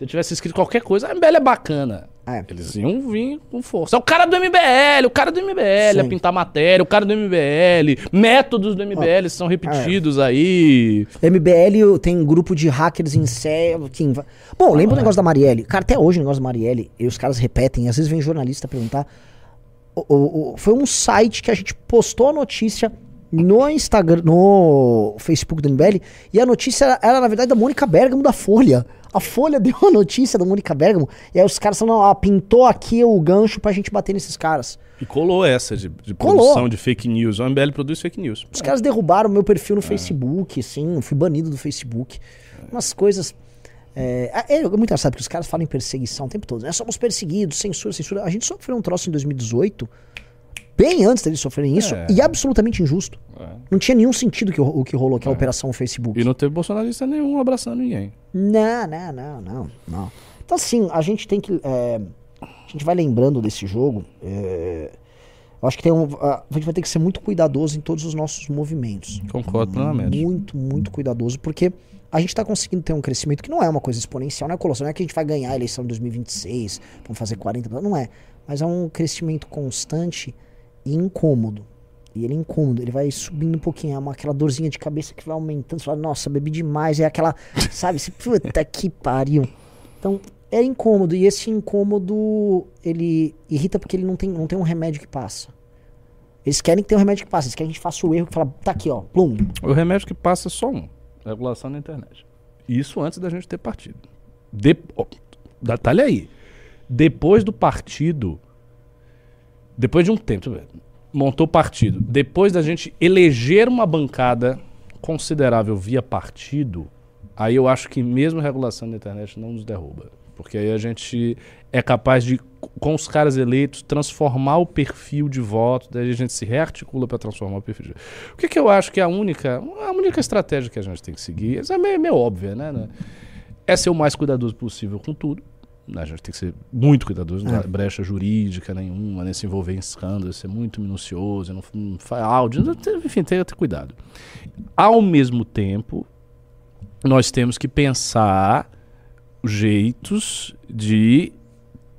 se tivesse escrito qualquer coisa, a MBL é bacana. É. Eles iam vir com força. É o cara do MBL, o cara do MBL, a Sim. pintar matéria, o cara do MBL, métodos do MBL são repetidos aí. MBL tem grupo de hackers em série. Quem va- Bom, lembra o negócio da Marielle? Cara, até hoje o negócio da Marielle, e os caras repetem, às vezes vem jornalista perguntar. O- o- o- foi um site que a gente postou a notícia no Instagram, no Facebook do MBL, e a notícia era, era, na verdade, da Mônica Bergamo da Folha. A Folha [LAUGHS] deu a notícia da Mônica Bergamo, e aí os caras falaram, ah, pintou aqui o gancho pra gente bater nesses caras. E colou essa de, de Colou. produção de fake news. O MBL produz fake news. Os caras derrubaram meu perfil É. no Facebook, assim, eu fui banido do Facebook. Umas coisas. É, é, é muito engraçado porque os caras falam em perseguição o tempo todo. Né? Somos perseguidos, censura, censura. A gente sofreu um troço em 2018, bem antes deles sofrerem isso, É. e absolutamente injusto. É. Não tinha nenhum sentido que, o que rolou, que é a operação Facebook. E não teve bolsonarista nenhum abraçando ninguém. Não, não, não, não, não. Então, assim, a gente tem que. é, a gente vai lembrando desse jogo. é, eu acho que tem um, a gente vai ter que ser muito cuidadoso em todos os nossos movimentos. Concordo plenamente. Muito, muito cuidadoso, porque a gente está conseguindo ter um crescimento que não é uma coisa exponencial, não é colossal, não é que a gente vai ganhar a eleição em 2026, vamos fazer 40, não é. Mas é um crescimento constante e incômodo. E ele é incômodo, ele vai subindo um pouquinho, é uma, aquela dorzinha de cabeça que vai aumentando, você fala, nossa, bebi demais, é aquela, sabe, você, puta que pariu. Então, é incômodo, e esse incômodo, ele irrita porque ele não tem, não tem um remédio que passa. Eles querem que tenha um remédio que passe, eles querem que a gente faça o erro que fala, tá aqui, ó, plum, O remédio que passa é só um: regulação na internet. Isso antes da gente ter partido. De... ó, detalhe aí. Depois do partido. Depois de um tempo, montou partido. Depois da gente eleger uma bancada considerável via partido, aí eu acho que mesmo regulação da internet não nos derruba. Porque aí a gente é capaz de, com os caras eleitos, transformar o perfil de voto, daí a gente se rearticula para transformar o perfil de O que, que eu acho que é a única, a única estratégia que a gente tem que seguir, é meio, meio óbvia, né, né? É ser o mais cuidadoso possível com tudo. A gente tem que ser muito cuidadoso, não há brecha jurídica nenhuma, nem se envolver em escândalos, ser muito minucioso, não, não faz áudio, enfim, tem que ter cuidado. Ao mesmo tempo, nós temos que pensar jeitos de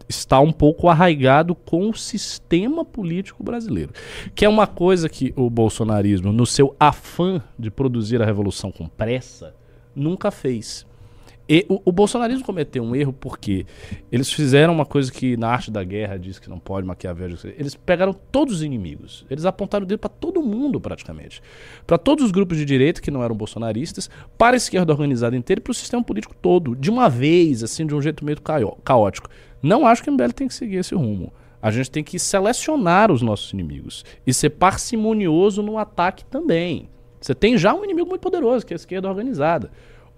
estar um pouco arraigado com o sistema político brasileiro. Que é uma coisa que o bolsonarismo, no seu afã de produzir a revolução com pressa, nunca fez. E o, o bolsonarismo cometeu um erro porque eles fizeram uma coisa que na arte da guerra diz que não pode, Maquiavel Eles pegaram todos os inimigos. Eles apontaram o dedo para todo mundo, praticamente. Para todos os grupos de direita que não eram bolsonaristas, para a esquerda organizada inteira e para o sistema político todo. De uma vez, assim, de um jeito meio caó- caótico. Não acho que o MBL tem que seguir esse rumo. A gente tem que selecionar os nossos inimigos e ser parcimonioso no ataque também. Você tem já um inimigo muito poderoso, que é a esquerda organizada.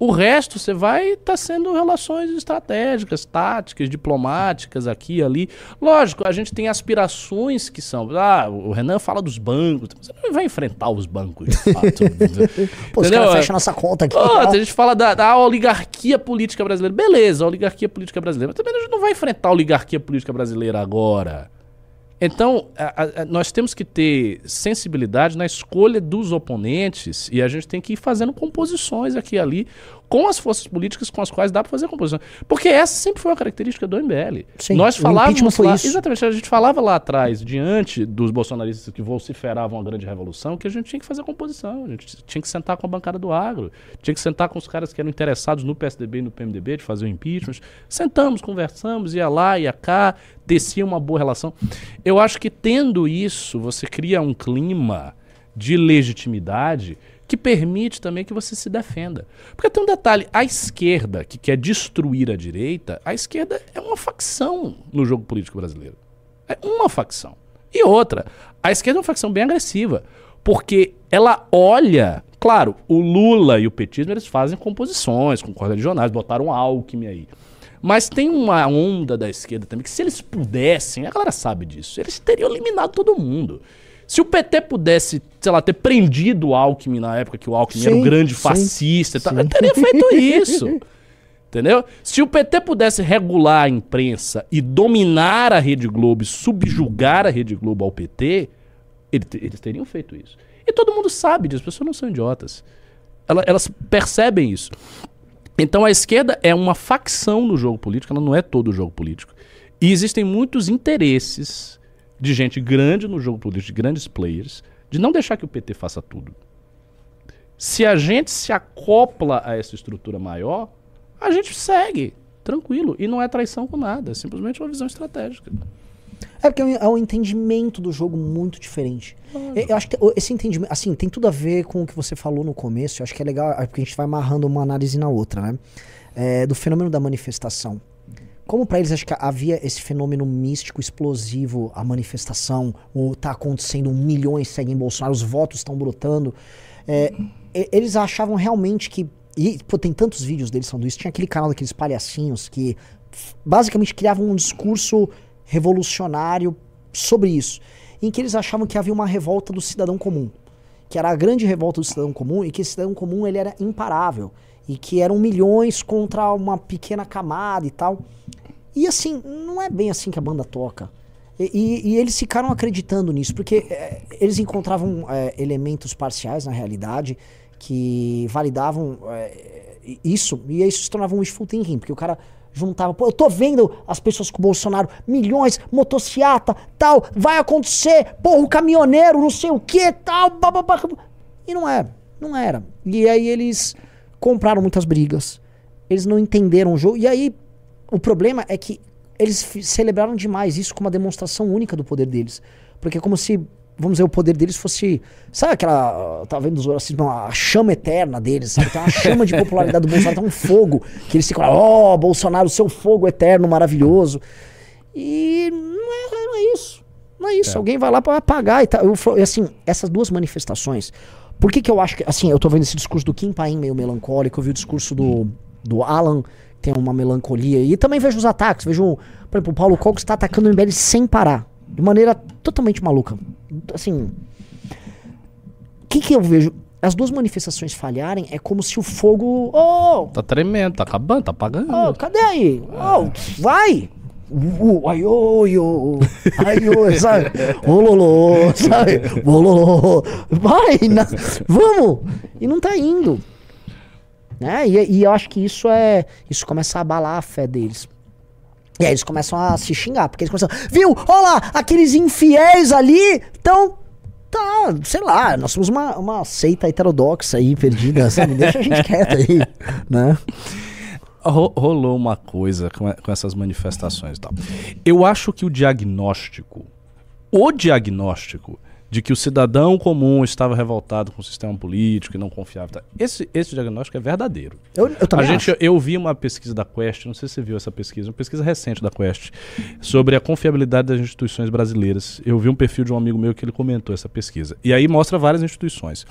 O resto você vai estar sendo relações estratégicas, táticas, diplomáticas aqui e ali. Lógico, a gente tem aspirações que são. Ah, o Renan fala dos bancos. Você não vai enfrentar os bancos, de fato. [LAUGHS] Pô, os caras fecham nossa conta aqui. Ó. a gente fala da, da oligarquia política brasileira. Beleza, a oligarquia política brasileira. Mas também a gente não vai enfrentar a oligarquia política brasileira agora. Então, a- a- nós temos que ter sensibilidade na escolha dos oponentes e a gente tem que ir fazendo composições aqui e ali com as forças políticas com as quais dá para fazer composição. Porque essa sempre foi uma característica do MBL. Sim, nós falávamos lá, isso. exatamente, a gente falava lá atrás, diante dos bolsonaristas que vociferavam a grande revolução, que a gente tinha que fazer composição, a gente tinha que sentar com a bancada do agro, tinha que sentar com os caras que eram interessados no PSDB e no PMDB de fazer o impeachment. Sentamos, conversamos, ia lá, ia cá, descia uma boa relação. Eu acho que tendo isso, você cria um clima de legitimidade que permite também que você se defenda. Porque tem um detalhe, a esquerda que quer destruir a direita, a esquerda é uma facção no jogo político brasileiro. É uma facção. E outra, a esquerda é uma facção bem agressiva, porque ela olha. Claro, o Lula e o petismo eles fazem composições com correligionários, botaram Alckmin aí. Mas tem uma onda da esquerda também que se eles pudessem, a galera sabe disso, eles teriam eliminado todo mundo. Se o PT pudesse, sei lá, ter prendido o Alckmin na época que o Alckmin era o Sim, grande sim, fascista, e tal, sim. ele teria feito [LAUGHS] isso. Entendeu? Se o PT pudesse regular a imprensa e dominar a Rede Globo e subjugar a Rede Globo ao PT, ele eles teriam feito isso. E todo mundo sabe disso, as pessoas não são idiotas. Ela- elas percebem isso. Então a esquerda é uma facção no jogo político, ela não é todo o jogo político. E existem muitos interesses de gente grande no jogo político, de grandes players, de não deixar que o PT faça tudo. Se a gente se acopla a essa estrutura maior, a gente segue, tranquilo. E não é traição com nada, é simplesmente uma visão estratégica. É porque é um- é entendimento do jogo muito diferente. Eu, eu acho que esse entendimento, assim, tem tudo a ver com o que você falou no começo. Eu acho que é legal, é porque a gente vai amarrando uma análise na outra, né? É, do fenômeno da manifestação. Como pra eles acho que havia esse fenômeno místico, explosivo, a manifestação, o tá acontecendo, milhões seguem Bolsonaro, os votos estão brotando. É, eles achavam realmente que. E pô, tem tantos vídeos deles falando isso. Tinha aquele canal daqueles palhacinhos que basicamente criavam um discurso revolucionário sobre isso. Em que eles achavam que havia uma revolta do cidadão comum. Que era a grande revolta do cidadão comum e que esse cidadão comum ele era imparável. E que eram milhões contra uma pequena camada e tal. E assim, não é bem assim que a banda toca. E, e- e eles ficaram acreditando nisso, porque é, eles encontravam é, elementos parciais na realidade que validavam é, isso, e isso se tornava um wishful thinking, porque o cara juntava, pô, eu tô vendo as pessoas com o Bolsonaro, milhões, motociata, tal, vai acontecer, porra, o caminhoneiro, não sei o que, tal, bababá. E não era, não era. E aí eles compraram muitas brigas, eles não entenderam o jogo, e aí o problema é que eles celebraram demais isso como uma demonstração única do poder deles. Porque é como se, vamos dizer, o poder deles fosse. Sabe aquela. Tá vendo os assim, a chama eterna deles, sabe? Tem uma chama de popularidade do Bolsonaro, tem um fogo. Que eles ficam ó, Bolsonaro, seu fogo eterno, maravilhoso. E não é, não é isso. Não é isso. Alguém vai lá pra apagar e tal. Eu, e assim, essas duas manifestações. Por que, que eu acho que. Assim, eu tô vendo esse discurso do Kim Paim meio melancólico, eu vi o discurso do, do Alan, tem uma melancolia. E também vejo os ataques. Vejo, por exemplo, o Paulo Cogos está atacando o MBL sem parar. De maneira totalmente maluca. Assim. O que, que eu vejo? As duas manifestações falharem é como se o fogo. Oh, Tá tremendo, tá acabando, tá apagando. Oh, cadê aí? Oh, vai! Uh, ai, oi, oi, ai, oi, [LAUGHS] sabe? Ô, lolô, sabe? Ô, lolô, vai, na- vamos! E não tá indo. Né? E, e eu acho que isso é. Isso começa a abalar a fé deles. E aí eles começam a se xingar, porque eles começam. Viu? Olha lá, aqueles infiéis ali estão. Tá, sei lá, nós somos uma, uma seita heterodoxa aí, perdida, sabe? Deixa a gente [LAUGHS] quieto aí, né? Ro- rolou uma coisa com, com essas manifestações e tal. Eu acho que o diagnóstico, o diagnóstico de que o cidadão comum estava revoltado com o sistema político e não confiava, tal, esse, esse diagnóstico é verdadeiro. Eu, eu também a gente, acho. eu vi uma pesquisa da Quest, não sei se você viu essa pesquisa, uma pesquisa recente da Quest, sobre a confiabilidade das instituições brasileiras. Eu vi um perfil de um amigo meu que ele comentou essa pesquisa. E aí mostra várias instituições.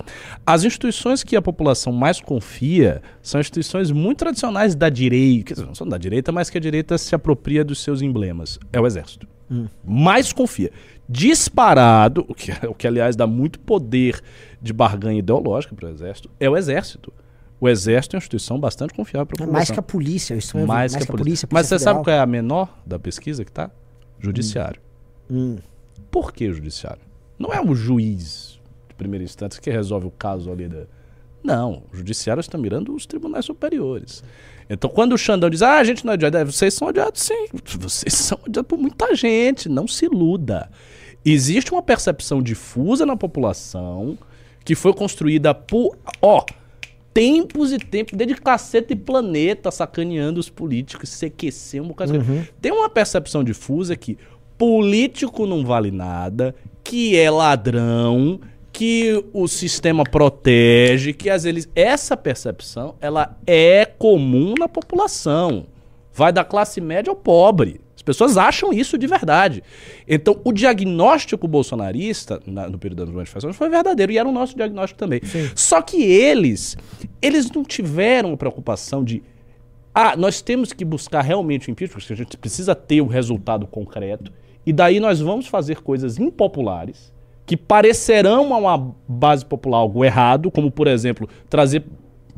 As instituições que a população mais confia são instituições muito tradicionais da direita, quer dizer, não são da direita, mas que a direita se apropria dos seus emblemas. É o exército. Mais confia. Disparado, o que, [LAUGHS] o que aliás dá muito poder de barganha ideológica para o exército, é o exército. O exército é uma instituição bastante confiável para a É população. mais que a polícia, isso é Mais, que a polícia. Mas você sabe qual é a menor da pesquisa que tá? Judiciário. Hum. Por que judiciário? Não é um juiz de primeira instância que resolve o caso ali da. Não, o judiciário está mirando os tribunais superiores. Então, quando o Xandão diz, ah, a gente não é odiado, é, vocês são odiados sim. [LAUGHS] Vocês são odiados por muita gente, não se iluda. Existe uma percepção difusa na população que foi construída por. Ó, tempos e tempos, desde caceta e planeta, sacaneando os políticos, CQC, um bocado coisa. Tem uma percepção difusa que político não vale nada, que é ladrão, que o sistema protege, que às vezes essa percepção ela é comum na população. Vai da classe média ao pobre. Pessoas acham isso de verdade. Então, o diagnóstico bolsonarista, na- no período das manifestações, foi verdadeiro e era o nosso diagnóstico também. Só que eles, eles não tiveram a preocupação de ah, nós temos que buscar realmente o impeachment, porque a gente precisa ter o resultado concreto, e daí nós vamos fazer coisas impopulares que parecerão a uma base popular algo errado, como, por exemplo, trazer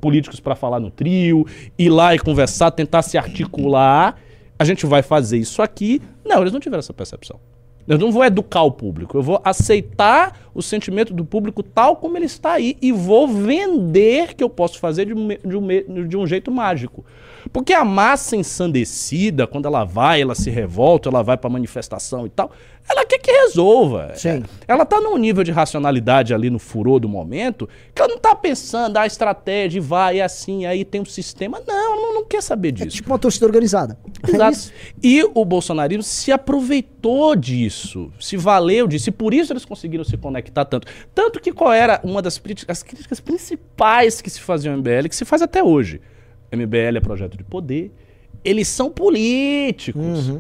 políticos para falar no trio, ir lá e conversar, tentar se articular. A gente vai fazer isso aqui. Não, eles não tiveram essa percepção. Eu não vou educar o público, eu vou aceitar o sentimento do público tal como ele está aí e vou vender que eu posso fazer de um, de um de um jeito mágico. Porque a massa ensandecida, quando ela vai, ela se revolta, ela vai pra manifestação e tal, ela quer que resolva. Sim. Ela tá num nível de racionalidade ali no furor do momento, que ela não tá pensando, ah, a estratégia vai, é assim, aí tem um sistema. Não, ela não, não quer saber É disso. tipo uma torcida organizada. É Exato. isso. E o bolsonarismo se aproveitou disso, se valeu disso, e por isso eles conseguiram se conectar tanto. Tanto que qual era uma das críticas, as críticas principais que se faziam ao MBL, que se faz até hoje. MBL é projeto de poder, eles são políticos.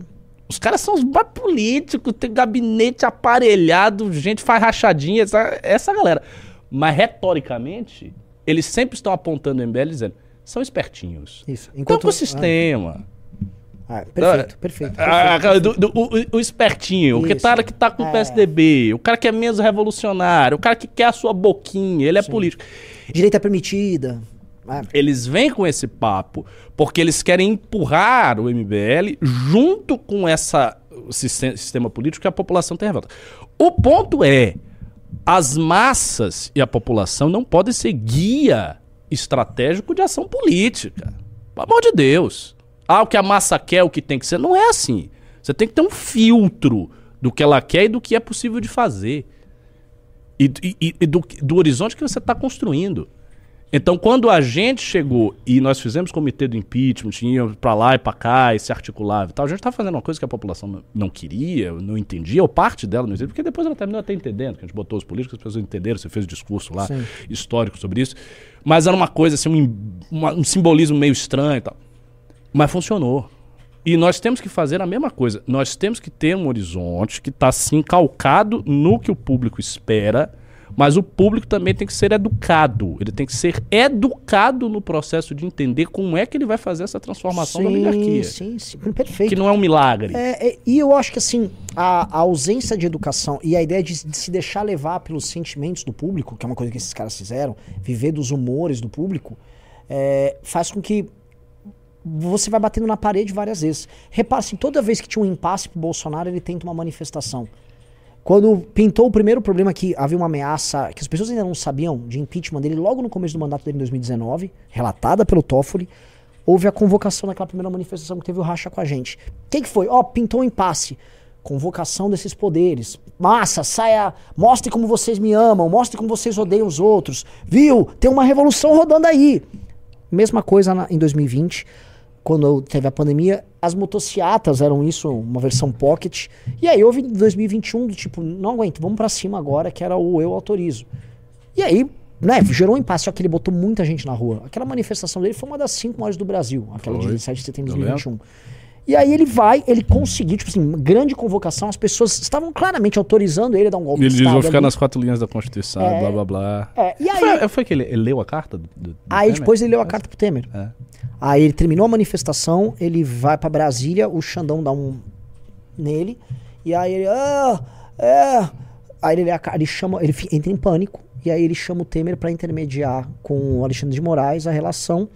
Os caras são os mais políticos, tem gabinete aparelhado, gente faz rachadinha, essa, essa galera. Mas retoricamente, eles sempre estão apontando o MBL dizendo, são espertinhos. Isso. Então, com o sistema. Ah, ah, perfeito, perfeito. Ah, perfeito. do- do- o, o espertinho, o que Isso. tá, que tá com o É. PSDB, o cara que é menos revolucionário, o cara que quer a sua boquinha, ele é político. Direita permitida. Ah, Eles vêm com esse papo porque eles querem empurrar o MBL junto com essa sistema político que a população tem revolta. O ponto é, as massas e a população não podem ser guia estratégico de ação política. Pelo amor de Deus. Ah, o que a massa quer, o que tem que ser. Não é assim. Você tem que ter um filtro do que ela quer e do que é possível de fazer. E, e- e do, do horizonte que você está construindo. Então, quando a gente chegou e nós fizemos comitê do impeachment, íamos pra lá e pra cá e se articulava e tal, a gente tá fazendo uma coisa que a população não- queria, não entendia, ou parte dela não entendia, porque depois ela terminou até entendendo, que a gente botou os políticos, as pessoas entenderam, você fez discurso lá Sim. histórico sobre isso. Mas era uma coisa assim, um, uma- um simbolismo meio estranho e tal. Mas funcionou. E nós temos que fazer a mesma coisa. Nós temos que ter um horizonte que está assim calcado no que o público espera, mas o público também tem que ser educado. Ele tem que ser educado no processo de entender como é que ele vai fazer essa transformação da oligarquia. Sim, sim, perfeito. Que não é um milagre. É, é, e eu acho que assim, a, a ausência de educação e a ideia de, de se deixar levar pelos sentimentos do público, que é uma coisa que esses caras fizeram, viver dos humores do público, é, faz com que você vai batendo na parede várias vezes. Repare, assim, toda vez que tinha um impasse pro Bolsonaro, ele tenta uma manifestação. Quando pintou o primeiro problema que havia uma ameaça, que as pessoas ainda não sabiam, de impeachment dele, logo no começo do mandato dele em 2019, relatada pelo Toffoli, houve a convocação daquela primeira manifestação que teve o racha com a gente. O que, foi? Ó, pintou um impasse. Convocação desses poderes. Massa, saia, mostre como vocês me amam, mostre como vocês odeiam os outros. Viu? Tem uma revolução rodando aí. Mesma coisa na- em 2020, quando teve a pandemia, as motocicletas eram isso, uma versão pocket. E aí houve em 2021 do tipo, não aguento, vamos pra cima agora, que era o eu autorizo. E aí, né, gerou um impasse, só que ele botou muita gente na rua. Aquela manifestação dele foi uma das cinco maiores do Brasil, aquela de Foi. 17 de setembro de Eu 2021. E aí ele vai, ele conseguiu, tipo assim, grande convocação, as pessoas estavam claramente autorizando ele a dar um golpe Ele de diz, vão Estado ficar ali. nas quatro linhas da Constituição, É. blá blá blá. É, e aí, Foi, foi que ele, ele leu a carta? Do, do- aí Temer? depois ele leu a carta pro Temer. É. Aí ele terminou a manifestação, ele vai pra Brasília, o Xandão dá um nele, e aí ele, ah, é. Aí ele, ele chama, ele entra em pânico, e aí ele chama o Temer pra intermediar com o Alexandre de Moraes a relação,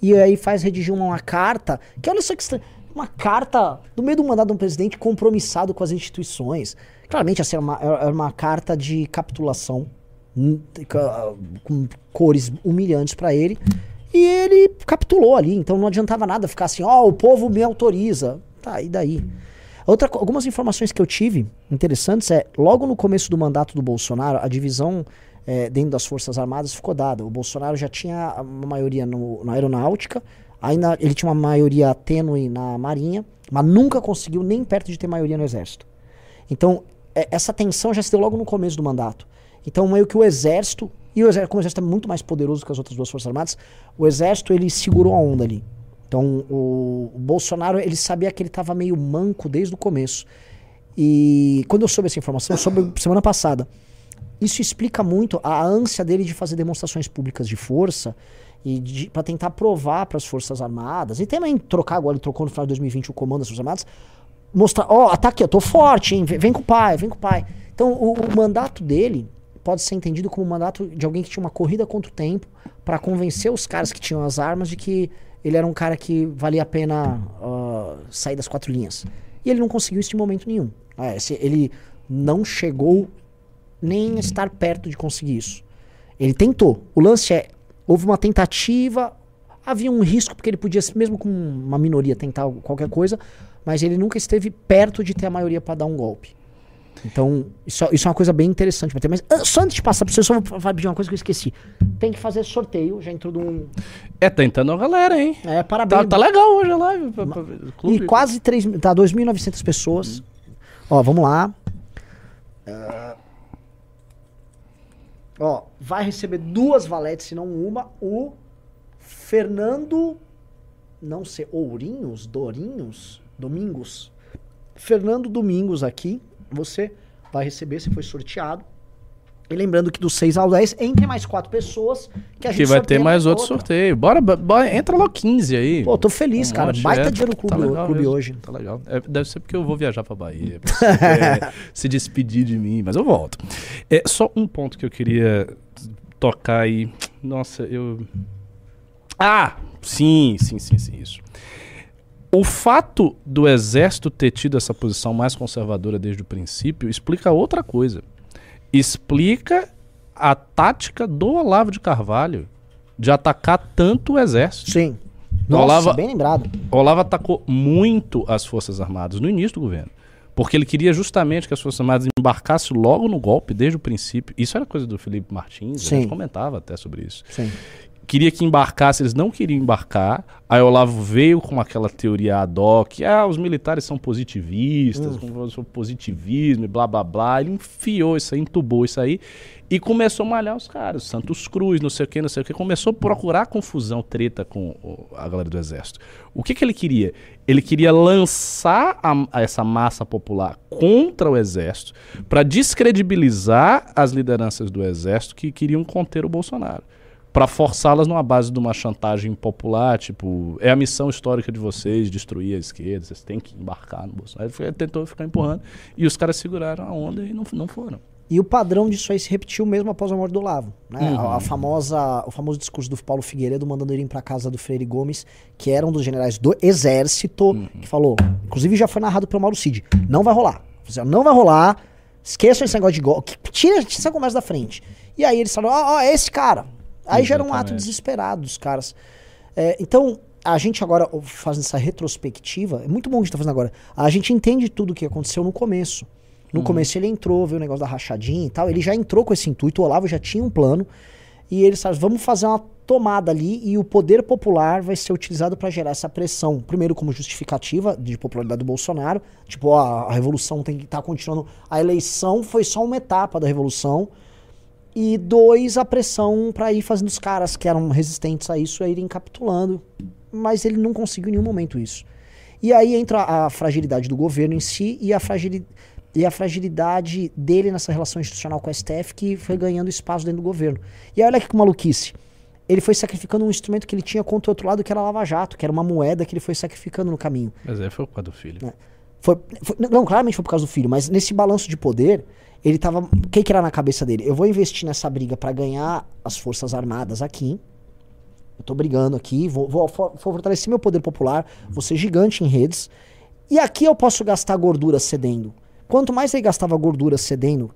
e aí faz redigir uma, uma carta, que olha só que estranho, uma carta no meio do mandato de um presidente compromissado com as instituições. Claramente, assim, era uma, era uma carta de capitulação, hum, com cores humilhantes pra ele. E ele capitulou ali, então não adiantava nada ficar assim, ó, o povo me autoriza. Tá, e daí? Outra, algumas informações que eu tive interessantes é, logo no começo do mandato do Bolsonaro, a divisão eh, dentro das Forças Armadas ficou dada. O Bolsonaro já tinha uma maioria no- na aeronáutica, ainda ele tinha uma maioria tênue na marinha, mas nunca conseguiu nem perto de ter maioria no exército. Então, é- essa tensão já se deu logo no começo do mandato. Então, meio que o exército, e o exército, como o exército é muito mais poderoso que as outras duas forças armadas, o exército ele segurou a onda ali. Então, o, o Bolsonaro, ele sabia que ele estava meio manco desde o começo. E quando eu soube essa informação, eu soube semana passada. Isso explica muito a ânsia dele de fazer demonstrações públicas de força e para tentar provar para as Forças Armadas, e também trocar agora, ele trocou no final de 2020 o comando das Forças Armadas, mostrar, ó, oh, tá aqui, eu tô forte, hein? Vem com o pai, vem com o pai. Então, o, o mandato dele pode ser entendido como o mandato de alguém que tinha uma corrida contra o tempo para convencer os caras que tinham as armas de que ele era um cara que valia a pena uh, sair das quatro linhas. E ele não conseguiu isso em momento nenhum. É, ele não chegou nem estar perto de conseguir isso. Ele tentou. O lance é, houve uma tentativa, havia um risco porque ele podia, mesmo com uma minoria, tentar qualquer coisa, mas ele nunca esteve perto de ter a maioria para dar um golpe. Então, isso, isso, é uma coisa bem interessante. Mas só antes de passar pra você, só vou pedir uma coisa que eu esqueci. Tem que fazer sorteio, já entrou um. É, tentando a galera, hein? É, parabéns. Tá, tá legal hoje a live. Pra, pra, e quase 3 tá 2.900 pessoas. Hum. Ó, vamos lá. Uh, ó, vai receber duas valetes, se não uma. O Fernando. Não sei, Ourinhos? Dorinhos? Domingos? Fernando Domingos aqui você vai receber, você foi sorteado. E lembrando que do 6 ao 10, entre mais quatro pessoas, que a gente Que vai ter mais outro outra. sorteio. Bora, bora, entra logo 15 aí. Pô, tô feliz, um cara. Monte, Baita é, dinheiro no clube, tá legal, clube hoje. Tá legal. É, deve ser porque eu vou viajar pra Bahia. Pra [LAUGHS] se despedir de mim, mas eu volto. É só um ponto que eu queria tocar aí. Nossa, eu. Ah! Sim, sim, sim, sim, isso. O fato do exército ter tido essa posição mais conservadora desde o princípio explica outra coisa. Explica a tática do Olavo de Carvalho de atacar tanto o exército. Sim. Nossa, Olavo, bem lembrado. Olavo atacou muito as Forças Armadas no início do governo. Porque ele queria justamente que as Forças Armadas embarcassem logo no golpe, desde o princípio. Isso era coisa do Felipe Martins, Sim. a gente comentava até sobre isso. Sim queria que embarcasse, eles não queriam embarcar. Aí o Olavo veio com aquela teoria ad hoc, ah, os militares são positivistas, hum. positivismo e blá blá blá. Ele enfiou isso aí, entubou isso aí e começou a malhar os caras, Santos Cruz, não sei o que, não sei o que. Começou a procurar confusão, treta com a galera do exército. O que, que ele queria? Ele queria lançar a, a essa massa popular contra o exército para descredibilizar as lideranças do exército que queriam conter o Bolsonaro para forçá-las numa base de uma chantagem popular, tipo, é a missão histórica de vocês destruir a esquerda, vocês têm que embarcar no Bolsonaro. Ele tentou ficar empurrando e os caras seguraram a onda e não, não foram. E o padrão disso aí se repetiu mesmo após a morte do Olavo. Né? Uhum. A, a, famosa, o famoso discurso do Paulo Figueiredo mandando ele ir para casa do Freire Gomes, que era um dos generais do Exército, uhum. que falou, inclusive já foi narrado pelo Mauro Cid, não vai rolar. Não vai rolar, esqueçam esse negócio de gol, tira essa conversa da frente. E aí eles falaram, ó, oh, oh, é esse cara, Aí já era um ato desesperado dos caras. É, então, a gente agora fazendo essa retrospectiva, é muito bom o que a gente tá fazendo agora. A gente entende tudo o que aconteceu no começo. No uhum. começo ele entrou, viu o negócio da rachadinha e tal. Ele já entrou com esse intuito, o Olavo já tinha um plano. E ele sabe, vamos fazer uma tomada ali e o poder popular vai ser utilizado para gerar essa pressão. Primeiro, como justificativa de popularidade do Bolsonaro. Tipo, a, a revolução tem que estar tá continuando. A eleição foi só uma etapa da revolução. E dois, a pressão para ir fazendo os caras que eram resistentes a isso a irem capitulando. Mas ele não conseguiu em nenhum momento isso. E aí entra a fragilidade do governo em si e a, fragili e a fragilidade dele nessa relação institucional com a STF que foi ganhando espaço dentro do governo. E aí olha que maluquice. Ele foi sacrificando um instrumento que ele tinha contra o outro lado, que era a Lava Jato, que era uma moeda que ele foi sacrificando no caminho. Mas aí foi por causa do filho. É. Foi, foi, não, claramente foi por causa do filho, mas nesse balanço de poder, ele tava. O que, que era na cabeça dele? Eu vou investir nessa briga para ganhar as Forças Armadas aqui. Eu tô brigando aqui, vou, vou, vou fortalecer meu poder popular, vou ser gigante em redes. E aqui eu posso gastar gordura cedendo. Quanto mais ele gastava gordura cedendo,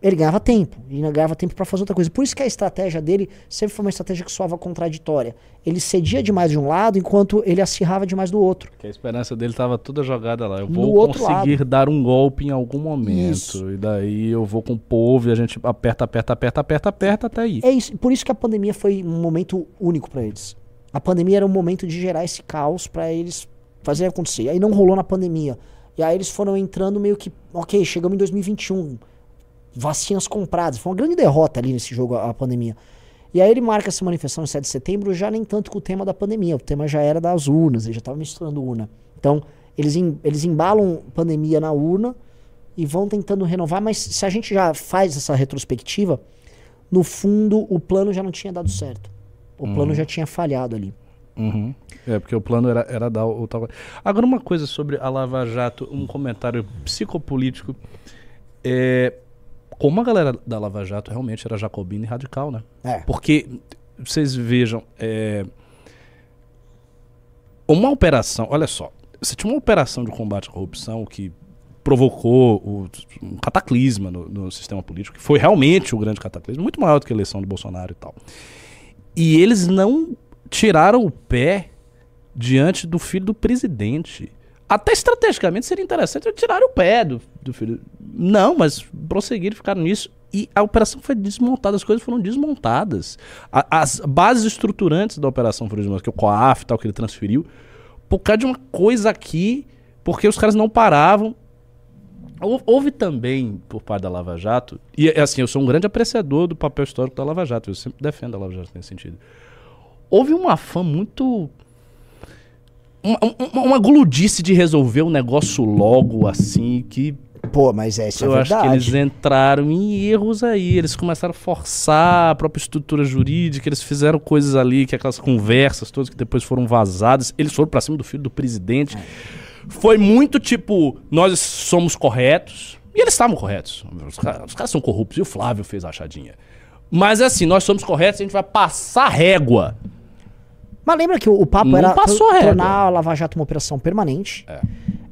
ele ganhava tempo. E ganhava tempo para fazer outra coisa. Por isso que a estratégia dele sempre foi uma estratégia que soava contraditória. Ele cedia demais de um lado enquanto ele acirrava demais do outro. Que a esperança dele estava toda jogada lá. Eu vou conseguir lado. dar um golpe em algum momento. Isso. E daí eu vou com o povo e a gente aperta, aperta, aperta, aperta, aperta até aí. É isso. Por isso que a pandemia foi um momento único para eles. A pandemia era um momento de gerar esse caos para eles fazerem acontecer. E aí não rolou na pandemia. E aí eles foram entrando meio que, ok, chegamos em 2021 vacinas compradas. Foi uma grande derrota ali nesse jogo, a, a pandemia. E aí ele marca essa manifestação em 7 de setembro já nem tanto com o tema da pandemia, o tema já era das urnas, ele já estava misturando urna. Então, eles, em- eles embalam pandemia na urna e vão tentando renovar, mas se a gente já faz essa retrospectiva, no fundo o plano já não tinha dado certo. O plano já tinha falhado ali. Uhum. É, porque o plano era, era dar o, o tal. Agora, uma coisa sobre a Lava Jato, um comentário psicopolítico. É, como a galera da Lava Jato realmente era jacobina e radical, né? É. Porque, vocês vejam, é, uma operação, olha só, você tinha uma operação de combate à corrupção que provocou o- um cataclisma no, no sistema político, que foi realmente o grande cataclisma, muito maior do que a eleição de Bolsonaro e tal. E eles não tiraram o pé diante do filho do presidente. Até estrategicamente seria interessante tirar o pé do, do filho. Não, mas prosseguiram ficaram nisso. E a operação foi desmontada, as coisas foram desmontadas. A- as bases estruturantes da operação foram desmontadas, que é o COAF e tal, que ele transferiu, por causa de uma coisa aqui, porque os caras não paravam. Hou- Houve também, por parte da Lava Jato, e é assim, eu sou um grande apreciador do papel histórico da Lava Jato, eu sempre defendo a Lava Jato nesse sentido. Houve um afã muito. Uma, uma, uma gludice de resolver o negócio logo, assim, que Pô, mas é, isso eu é acho que verdade. eles entraram em erros aí. Eles começaram a forçar a própria estrutura jurídica, eles fizeram coisas ali, que aquelas conversas todas que depois foram vazadas. Eles foram pra cima do filho do presidente. Foi muito tipo, nós somos corretos. E eles estavam corretos. Os, os caras são corruptos. E o Flávio fez a achadinha. Mas assim, nós somos corretos, a gente vai passar régua. Mas lembra que o, o papo Não era passou tornar a Lava Jato uma operação permanente.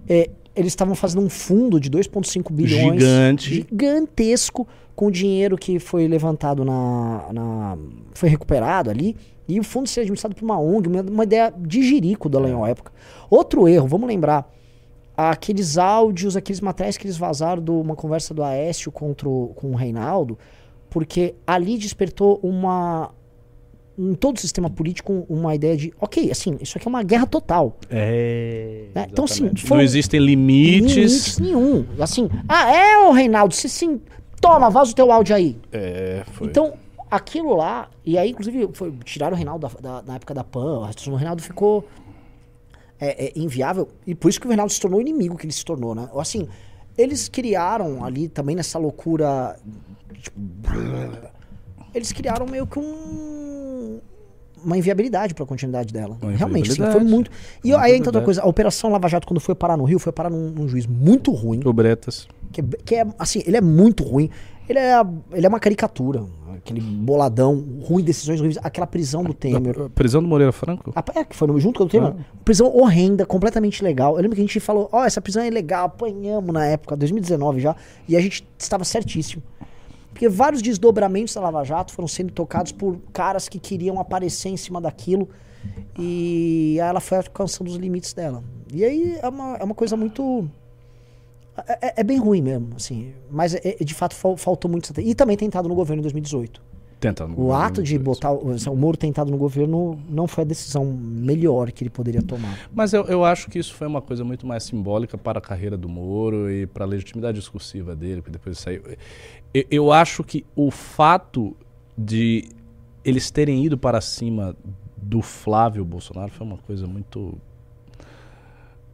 É, eles estavam fazendo um fundo de 2,5 bilhões. Gigante. Gigantesco, com o dinheiro que foi levantado na, na- foi recuperado ali. E o fundo ser administrado por uma ONG, uma, uma ideia de jirico da Leão à época. Outro erro, vamos lembrar. Aqueles áudios, aqueles materiais que eles vazaram de uma conversa do Aécio contra o, com o Reinaldo, porque ali despertou uma, em todo o sistema político uma ideia de, ok, assim, isso aqui é uma guerra total. É. Né? Então, assim, Não existem limites. Limites nenhum. Assim, ah, é, ô Reinaldo, se sim, toma, vaza o teu áudio aí. É, foi. Então, aquilo lá, e aí, inclusive, foi, tiraram o Reinaldo da, da- na época da PAN, a situação do Reinaldo ficou é, é, inviável, e por isso que o Reinaldo se tornou o inimigo que ele se tornou, né? Assim, eles criaram ali também nessa loucura. Tipo, eles criaram meio que um. Uma inviabilidade para a continuidade dela. Uma Realmente, assim, foi muito. E Uma aí entra outra coisa: a Operação Lava Jato, quando foi parar no Rio, foi parar num, num juiz muito ruim O Bretas. que é, que é, assim, ele é muito ruim. Ele é, ele é uma caricatura. Aquele boladão, ruim, decisões ruins. Aquela prisão do Temer. A prisão do Moreira Franco? A- é, que foi junto com o Temer. Prisão horrenda, completamente legal. Eu lembro que a gente falou, ó, essa prisão é legal, apanhamos na época, 2019 já, e a gente estava certíssimo. Porque vários desdobramentos da Lava Jato foram sendo tocados por caras que queriam aparecer em cima daquilo. E ela foi alcançando os limites dela. E aí é uma, é uma coisa muito. É, é- é bem ruim mesmo, assim. Mas é- é- de fato fal- faltou muito. E também tentado no governo em 2018. O ato de botar o, o Moro tentado no governo não foi a decisão melhor que ele poderia tomar. Mas eu, eu acho que isso foi uma coisa muito mais simbólica para a carreira do Moro e para a legitimidade discursiva dele, que depois saiu. Eu, eu acho que o fato de eles terem ido para cima do Flávio Bolsonaro foi uma coisa muito.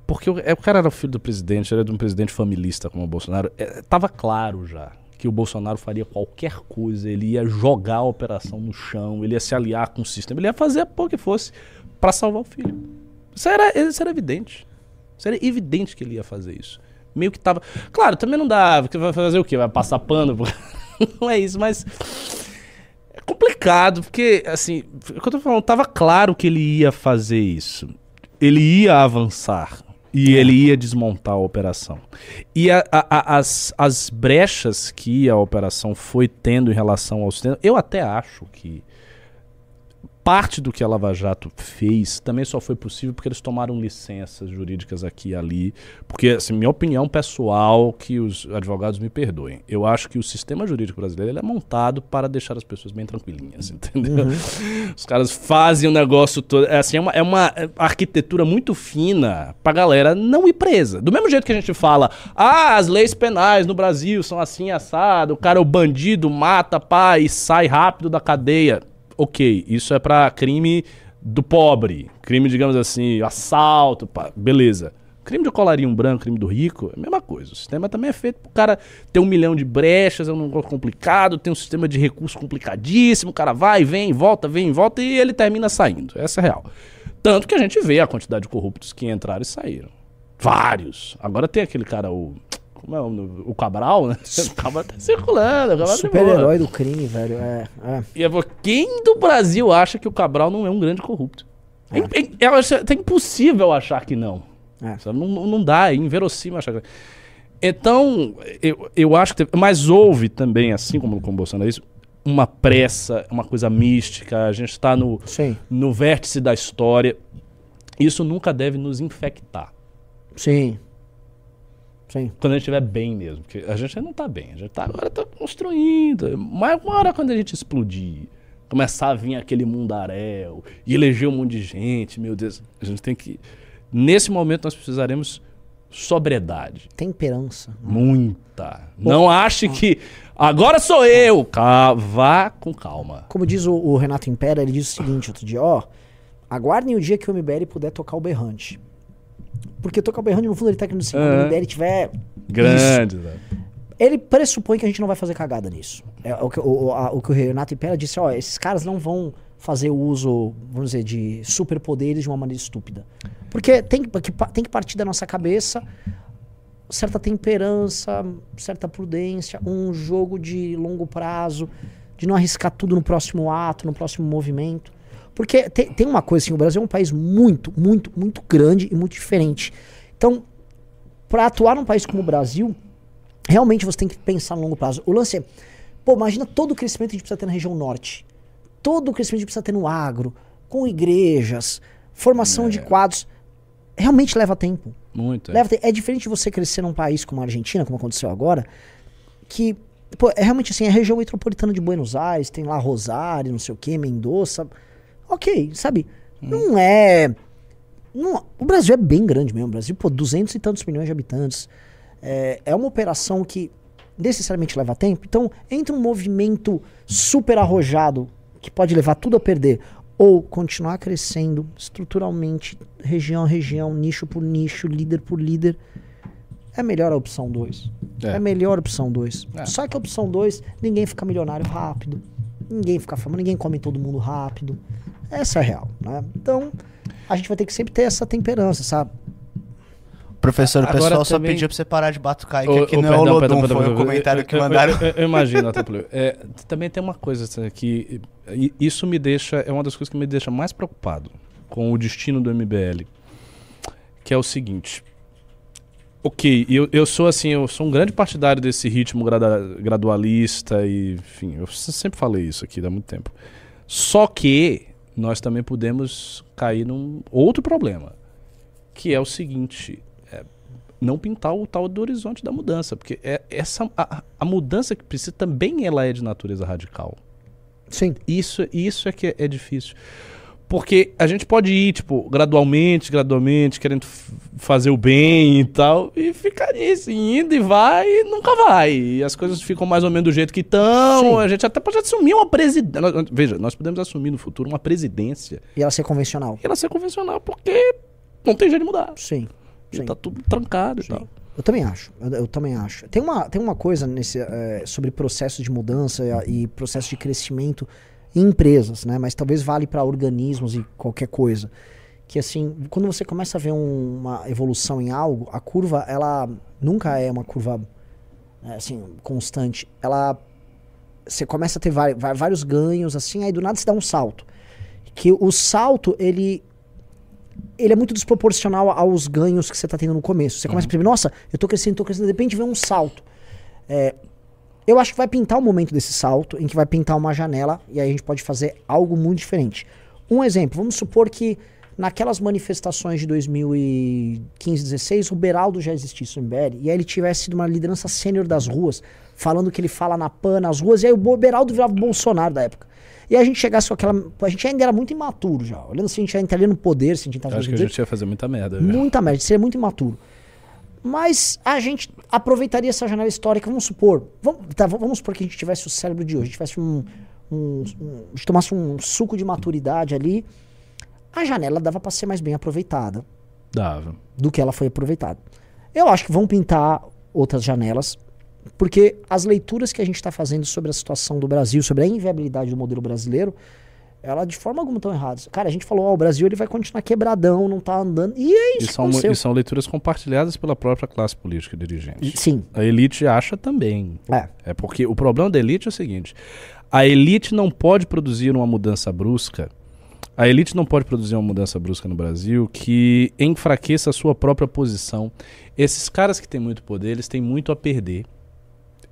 Porque o, é, o cara era o filho do presidente, era de um presidente familista como o Bolsonaro. É, tava claro já que o Bolsonaro faria qualquer coisa, ele ia jogar a operação no chão, ele ia se aliar com o sistema, ele ia fazer a que fosse para salvar o filho. Isso era, isso era evidente. Isso era evidente que ele ia fazer isso. Meio que tava. Claro, também não dá. Vai fazer o quê? Vai passar pano? [LAUGHS] não é isso, mas. É complicado, porque, assim, o que eu tô falando, tava claro que ele ia fazer isso. Ele ia avançar. E ele ia desmontar a operação. E a- a- a- as, as brechas que a operação foi tendo em relação ao sistema, eu até acho que parte do que a Lava Jato fez também só foi possível porque eles tomaram licenças jurídicas aqui e ali. Porque, assim, minha opinião pessoal, que os advogados me perdoem. Eu acho que o sistema jurídico brasileiro é montado para deixar as pessoas bem tranquilinhas, [LAUGHS] entendeu? Os caras fazem o negócio todo. É, assim, é, uma, é uma arquitetura muito fina pra galera não ir presa. Do mesmo jeito que a gente fala, ah, as leis penais no Brasil são assim assado, o cara é o bandido, mata, pá, e sai rápido da cadeia. Ok, isso é pra crime do pobre, crime, digamos assim, assalto, pá, beleza. Crime de colarinho branco, crime do rico, é a mesma coisa. O sistema também é feito pro cara ter um milhão de brechas, é um negócio complicado, tem um sistema de recurso complicadíssimo, o cara vai, vem, volta, vem, volta e ele termina saindo. Essa é a real. Tanto que a gente vê a quantidade de corruptos que entraram e saíram. Vários. Agora tem aquele cara, o. Como é o? O Cabral, né? [LAUGHS] O Cabral tá circulando. o Cabral tá boa. Super-herói do crime, velho. É, é. E eu vou, quem do Brasil acha que o Cabral não é um grande corrupto? É, é, acho- é impossível achar que não. É. Sabe? Não, não dá, é inverossímil achar que Então, eu, eu acho que teve, Mas houve também, assim como com o Bolsonaro, isso, uma pressa, uma coisa mística. A gente está no, Sim, no vértice da história. Isso nunca deve nos infectar. sim. Sim. Quando a gente estiver bem mesmo. Porque a gente não está bem. A gente tá, agora está construindo. Mas uma hora quando a gente explodir, começar a vir aquele mundaréu e eleger um monte de gente, meu Deus, a gente tem que. Nesse momento nós precisaremos sobriedade. Temperança. Muita. Não ache que. Agora sou eu! Vá com calma. Como diz o, o Renato Impera, ele diz o seguinte outro dia, ó. Aguardem o dia que o MBL puder tocar o berrante. Porque tocar o berrante, no fundo, ele tá querendo Aham. MBL tiver... Grande. né? Ele pressupõe que a gente não vai fazer cagada nisso. É o que o, a- o que o Renato Impera disse, ó, esses caras não vão fazer o uso, vamos dizer, de superpoderes de uma maneira estúpida. Porque tem, que- tem que partir da nossa cabeça certa temperança, certa prudência, um jogo de longo prazo, de não arriscar tudo no próximo ato, no próximo movimento. Porque tem, tem uma coisa assim, o Brasil é um país muito, muito, muito grande e muito diferente. Então, para atuar num país como o Brasil, realmente você tem que pensar no longo prazo. O lance é, pô, imagina todo o crescimento que a gente precisa ter na região norte. Todo o crescimento que a gente precisa ter no agro, com igrejas, formação de quadros. Realmente leva tempo. Muito. é. Leva tempo. É diferente de você crescer num país como a Argentina, como aconteceu agora, que pô, é realmente assim, a região metropolitana de Buenos Aires, tem lá Rosário, não sei o que, Mendoza. Ok, sabe? Não é. não- o Brasil é bem grande mesmo. O Brasil, pô, 200 e tantos milhões de habitantes. É, é uma operação que necessariamente leva tempo. Então, entre um movimento super arrojado, que pode levar tudo a perder, ou continuar crescendo estruturalmente, região a região, nicho por nicho, líder por líder, é melhor a opção 2. É. É. melhor a opção 2. É. Só que a opção 2, ninguém fica milionário rápido, ninguém fica famoso, ninguém come todo mundo rápido. Essa é a real, né? Então, a gente vai ter que sempre ter essa temperança, sabe? Professor, o Agora pessoal só também- pediu pra você parar de batucar, que Ô, aqui ô, não é o perdão, Lodum, foi perdão, o comentário Eu- que mandaram. Eu, eu- eu imagino, [LAUGHS] é, também tem uma coisa assim, que i- isso me deixa, é uma das coisas que me deixa mais preocupado com o destino do MBL, que é o seguinte. Ok, eu, eu sou assim, eu sou um grande partidário desse ritmo grada- gradualista e, enfim, eu sempre falei isso aqui há muito tempo. Só que nós também podemos cair num outro problema, que é o seguinte, é, não pintar o tal do horizonte da mudança, porque é essa a, a mudança que precisa também ela é de natureza radical. Sim. Isso, isso é que é, é difícil. Porque a gente pode ir, tipo, gradualmente, gradualmente, querendo fazer o bem e tal, e ficar nisso, indo e vai e nunca vai. E as coisas ficam mais ou menos do jeito que Sim. estão. A gente até pode assumir uma presidência. Veja, nós podemos assumir no futuro uma presidência E ela ser convencional. e ela ser convencional, porque não tem jeito de mudar. Sim. E Sim. tá tudo trancado e tal. Eu também acho. Eu, eu também acho. Tem uma, tem uma coisa nesse, eh, sobre processo de mudança e processo de crescimento em empresas, né? Mas talvez vale para organismos e qualquer coisa. Que assim, quando você começa a ver um- uma evolução em algo, a curva, ela nunca é uma curva eh, assim, constante. Ela. Você começa a ter vari- va- vários ganhos, assim, aí do nada você dá um salto. Que o salto, ele ele é muito desproporcional aos ganhos que você está tendo no começo. Você começa a perceber, nossa, eu tô crescendo, tô crescendo, de repente vem um salto. É, eu acho que vai pintar o momento desse salto, em que vai pintar uma janela, e aí a gente pode fazer algo muito diferente. Um exemplo, vamos supor que naquelas manifestações de 2015, 16, o Beraldo já existisse no MBL, e aí ele tivesse sido uma liderança sênior das ruas, falando que ele fala na PAN, nas ruas, e aí o Beraldo virava o Bolsonaro da época. E a gente chegasse com aquela. A gente ainda era muito imaturo já. Olhando se a gente já entraria no poder, se a gente no acho que a poder. gente ia fazer muita merda. né? Muita merda, seria muito imaturo. Mas a gente aproveitaria essa janela histórica, vamos supor. Vamos, tá, vamos supor que a gente tivesse o cérebro de hoje, tivesse um, um, um- a gente tomasse um suco de maturidade ali, a janela dava para ser mais bem aproveitada Dava. do que ela foi aproveitada. Eu acho que vão pintar outras janelas, porque as leituras que a gente está fazendo sobre a situação do Brasil, sobre a inviabilidade do modelo brasileiro, ela de forma alguma estão erradas. Cara, a gente falou, ó, o Brasil ele vai continuar quebradão, não tá andando. E é E isso que são, e são leituras compartilhadas pela própria classe política dirigente. Sim, A elite acha também. é. É porque o problema da elite é o seguinte: a elite não pode produzir uma mudança brusca. A elite não pode produzir uma mudança brusca no Brasil que enfraqueça a sua própria posição. Esses caras que têm muito poder, eles têm muito a perder.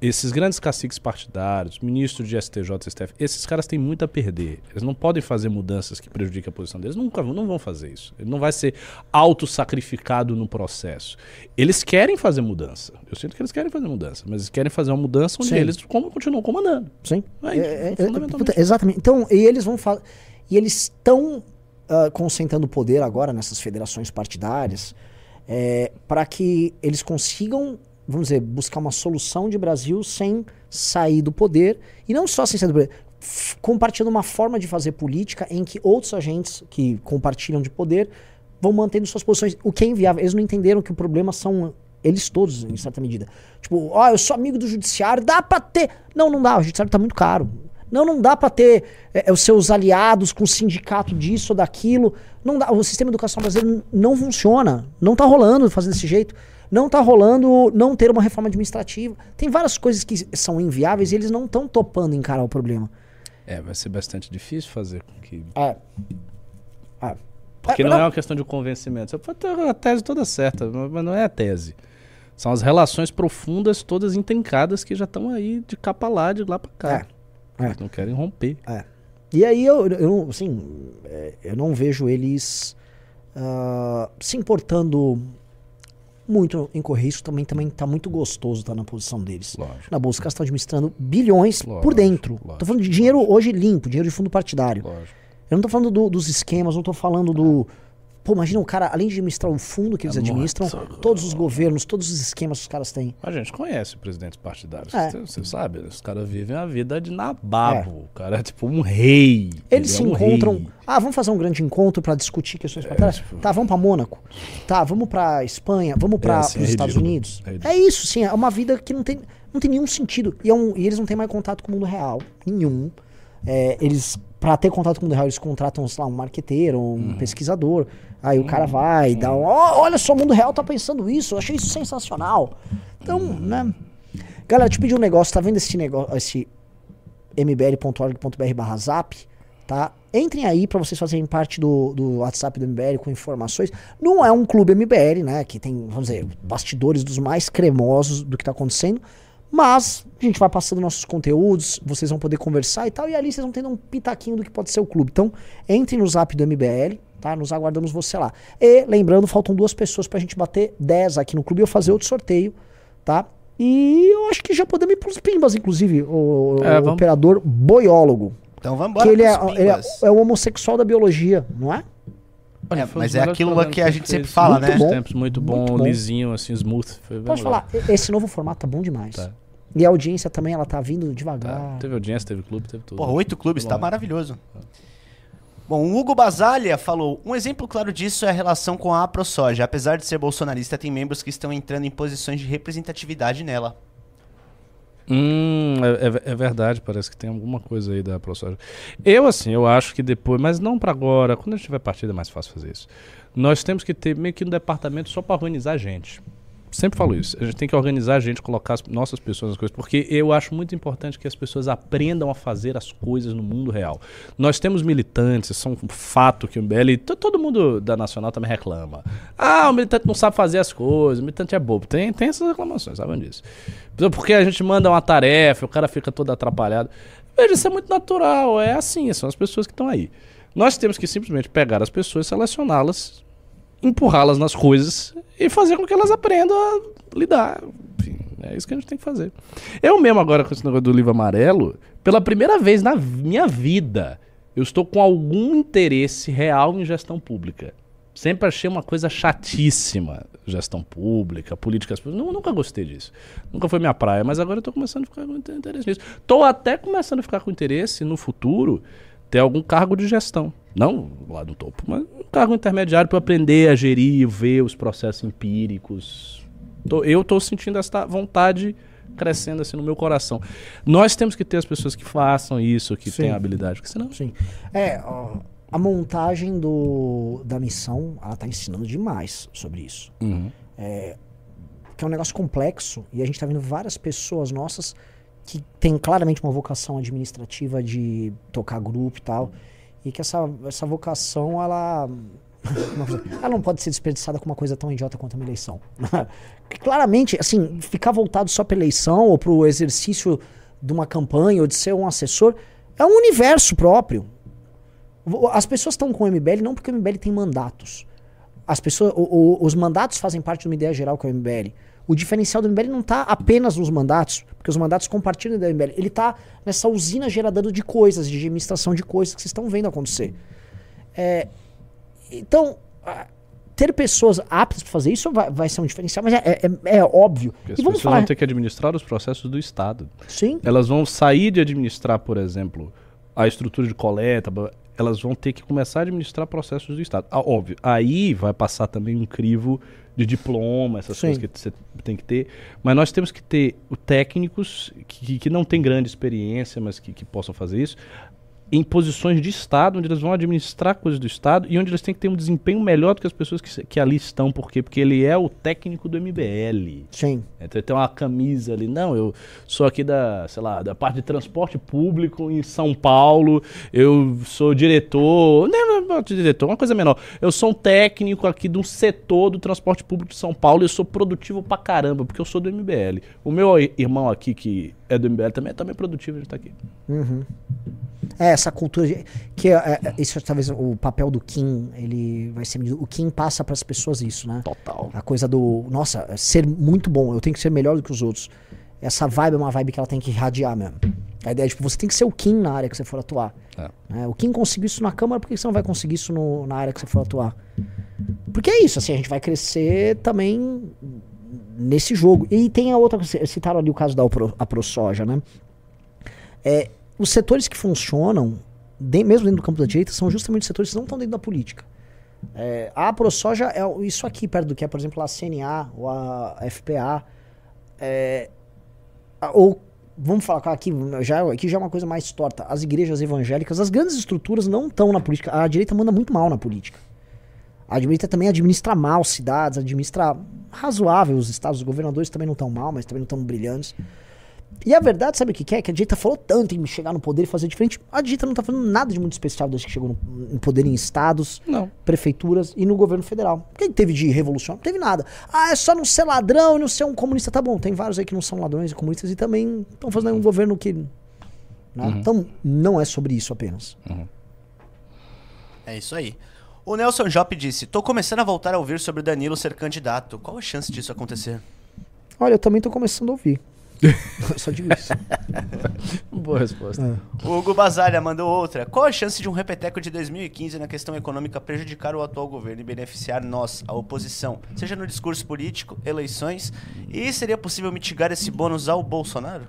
Esses grandes caciques partidários, ministros de STJ, STF, esses caras têm muito a perder. Eles não podem fazer mudanças que prejudiquem a posição deles. Nunca não vão fazer isso. Ele não vai ser auto-sacrificado no processo. Eles querem fazer mudança. Eu sinto que eles querem fazer mudança, mas eles querem fazer uma mudança onde Sim. eles continuam comandando. Sim. É, É, é, é, puta, exatamente. Então, e eles vão falar. E eles estão ah, concentrando poder agora nessas federações partidárias para que eles consigam, vamos dizer, buscar uma solução de Brasil sem sair do poder. E não só sem sair do poder, compartilhando uma forma de fazer política em que outros agentes que compartilham de poder vão mantendo suas posições. O que é inviável. Eles não entenderam que o problema são eles todos, em certa medida. Tipo, ó, eu sou amigo do judiciário, dá pra ter. Não, não dá, o judiciário tá muito caro. Não, não dá pra ter é, os seus aliados com sindicato disso ou daquilo. Não dá. O sistema educacional brasileiro não funciona. Não tá rolando fazer desse jeito. Não tá rolando não ter uma reforma administrativa. Tem várias coisas que são inviáveis e eles não estão topando encarar o problema. É, vai ser bastante difícil fazer com que. É. É. Porque É, não é uma questão de convencimento. Você pode ter a tese toda certa, mas não é a tese. São as relações profundas, todas intrincadas, que já estão aí de capa lá, de lá pra cá. É, é. Eles não querem romper. E aí eu, eu assim, é, eu não vejo eles ah, se importando muito em correr. Isso também, também tá muito gostoso estar na posição deles. Lógico. Na bolsa, os caras estão administrando bilhões por Lógico, dentro. lógico. Tô falando de dinheiro hoje limpo, dinheiro de fundo partidário. Lógico. Eu não tô falando do- dos esquemas, não tô falando do. Pô, imagina o cara, além de administrar o fundo que eles É administram, muito. todos os governos, todos os esquemas que os caras têm. A gente conhece presidentes partidários. É. Você, sabe, os caras vivem a vida de nababo. O cara é tipo um rei. Eles se Ele é um encontram. rei. Ah, vamos fazer um grande encontro pra discutir questões partidárias? tipo- Tá, vamos pra Mônaco. Tá, vamos pra Espanha. Vamos para assim, é os Estados. Unidos. É. É isso, sim. É uma vida que não tem, não tem nenhum sentido. E, é um- e eles não têm mais contato com o mundo real. Nenhum. É, eles, pra ter contato com o mundo real, eles contratam, sei lá, um marqueteiro, um Uhum. pesquisador. Aí o cara vai, dá um. "Ó, olha só, o mundo real tá pensando isso. Eu achei isso sensacional. Então, Uhum. né? Galera, te pedi um negócio. Tá vendo esse negócio, esse mbl.org.br barra zap, tá? Entrem aí pra vocês fazerem parte do, do WhatsApp do MBL com informações. Não é um clube MBL, né? Que tem, vamos dizer, bastidores dos mais cremosos do que tá acontecendo. Mas a gente vai passando nossos conteúdos, vocês vão poder conversar e tal, e ali vocês vão tendo um pitaquinho do que pode ser o clube. Então, entre no zap do MBL, tá? Nos aguardamos você lá. E, lembrando, faltam duas pessoas pra gente bater 10 aqui no clube e eu fazer outro sorteio, tá? E eu acho que já podemos ir pros pimbas, inclusive, o, o É, vamos. operador boiólogo. Então vamos que embora ele é, ele é, é o homossexual da biologia, não é? Olha, É, mas é aquilo que a gente sempre fala, Muito né? bons tempos, muito bom, Muito bom. lisinho, assim, smooth. Foi Pode falar, esse novo formato tá bom demais. Tá. E a audiência também, ela tá vindo Tá. devagar. Teve audiência, teve clube, teve tudo. Porra, oito clubes, Tá tá bom. maravilhoso. Bom, o Hugo Basalha falou: um exemplo claro disso é a relação com a AproSoja. Apesar de ser bolsonarista, tem membros que estão entrando em posições de representatividade nela. Hum, é, é- é verdade, parece que tem alguma coisa aí da ProSoja. Eu, assim, eu acho que depois, mas não pra agora, quando a gente tiver partida é mais fácil fazer isso. Nós temos que ter meio que um departamento só pra organizar a gente. Sempre falo isso. A gente tem que organizar a gente, colocar as nossas pessoas nas coisas, porque eu acho muito importante que as pessoas aprendam a fazer as coisas no mundo real. Nós temos militantes, isso é um fato que o MBL, to- todo mundo da Nacional também reclama. Ah, o militante não sabe fazer as coisas, o militante é bobo. Tem, tem essas reclamações, sabem disso. Porque a gente manda uma tarefa, o cara fica todo atrapalhado. Veja, isso é muito natural, é assim, são as pessoas que estão aí. Nós temos que simplesmente pegar as pessoas, selecioná-las, empurrá-las nas coisas e fazer com que elas aprendam a lidar. É isso que a gente tem que fazer. Eu mesmo agora com esse negócio do livro amarelo, pela primeira vez na minha vida, eu estou com algum interesse real em gestão pública. Sempre achei uma coisa chatíssima. Gestão pública, políticas públicas. Nu- Nunca gostei disso. Nunca foi minha praia, mas agora eu tô começando a ficar com interesse nisso. Tô até começando a ficar com interesse no futuro ter algum cargo de gestão. Não lá no topo, mas cargo intermediário para aprender a gerir, ver os processos empíricos. Tô- eu tô sentindo essa vontade crescendo assim no meu coração. Nós temos que ter as pessoas que façam isso, que Sim. tenham habilidade, porque senão Sim. É, ó, a montagem do, da missão, ela tá ensinando demais sobre isso. Uhum. Que é um negócio complexo e a gente tá vendo várias pessoas nossas que têm claramente uma vocação administrativa de tocar grupo e tal. E que essa, essa vocação, ela. [LAUGHS] ela não pode ser desperdiçada com uma coisa tão idiota quanto uma eleição. [LAUGHS] Claramente, assim, ficar voltado só pra eleição ou pro exercício de uma campanha ou de ser um assessor é um universo próprio. As pessoas estão com o MBL não porque o MBL tem mandatos. As pessoas, o- o- os mandatos fazem parte de uma ideia geral que é o MBL. O diferencial do MBL não está apenas nos mandatos, porque os mandatos compartilham da MBL. Ele está nessa usina geradora de coisas, de administração de coisas que vocês estão vendo acontecer. É, então, ter pessoas aptas para fazer isso vai, vai ser um diferencial, mas é, é- é óbvio. Porque as E pessoas falar. vão ter que administrar os processos do Estado. Sim, Elas vão sair de administrar, por exemplo, a estrutura de coleta, elas vão ter que começar a administrar processos do Estado. Ah, óbvio, aí vai passar também um crivo de diploma, essas Sim. coisas que você tem que ter. Mas nós temos que ter o técnicos que, que não têm grande experiência, mas que, que possam fazer isso, em posições de Estado, onde eles vão administrar coisas do Estado e onde eles têm que ter um desempenho melhor do que as pessoas que, que ali estão. Por quê? Porque ele é o técnico do MBL. sim. Então tem uma camisa ali, não, eu sou aqui da, sei lá, da parte de transporte público em São Paulo, eu sou diretor, não, não, não, diretor, uma coisa menor. Eu sou um técnico aqui de um setor do transporte público de São Paulo e eu sou produtivo pra caramba, porque eu sou do MBL. O meu irmão aqui, que é do MBL, também é também produtivo, ele tá aqui. É, essa cultura que é, é, isso é talvez o papel do Kim, ele vai ser medido- o Kim passa para as pessoas isso, né? Total. A coisa do, nossa, ser muito bom, eu tenho que ser melhor do que os outros. Essa vibe é uma vibe que ela tem que irradiar mesmo. A ideia é, tipo, você tem que ser o Kim na área que você for atuar. É. né? O Kim conseguiu isso na Câmara, por que você não vai conseguir isso no- na área que você for atuar? Porque é isso, assim, a gente vai crescer também nesse jogo. E tem a outra, citaram ali o caso da Apro- a ProSoja, né? É, os setores que funcionam, de- mesmo dentro do campo da direita, são justamente os setores que não estão dentro da política. É, a ProSoja é isso aqui perto do que é, por exemplo, a CNA ou a FPA. É, ou, vamos falar aqui já, aqui já é uma coisa mais torta. As igrejas evangélicas, as grandes estruturas não estão na política. A direita manda muito mal na política. A direita também administra mal cidades, administra razoável os estados. Os governadores também não estão mal, mas também não estão brilhantes. E a verdade, sabe o que que é? Que a direita falou tanto em chegar no poder e fazer diferente. A direita não tá fazendo nada de muito especial desde que chegou no, em poder em estados, Não. prefeituras e no governo federal. O que teve de revolução? Não teve nada. Ah, é só não ser ladrão e não ser um comunista. Tá bom, tem vários aí que não são ladrões e comunistas e também estão fazendo um governo que. né? Então, não é sobre isso apenas. É isso aí. O Nelson Jopp disse: Tô começando a voltar a ouvir sobre o Danilo ser candidato. Qual a chance disso acontecer? Olha, eu também tô começando a ouvir. [LAUGHS] Só digo isso. [LAUGHS] Boa resposta. O Hugo Basalha mandou outra. Qual a chance de um repeteco de 2015 na questão econômica prejudicar o atual governo e beneficiar nós, a oposição, seja no discurso político, eleições? E seria possível mitigar esse bônus ao Bolsonaro?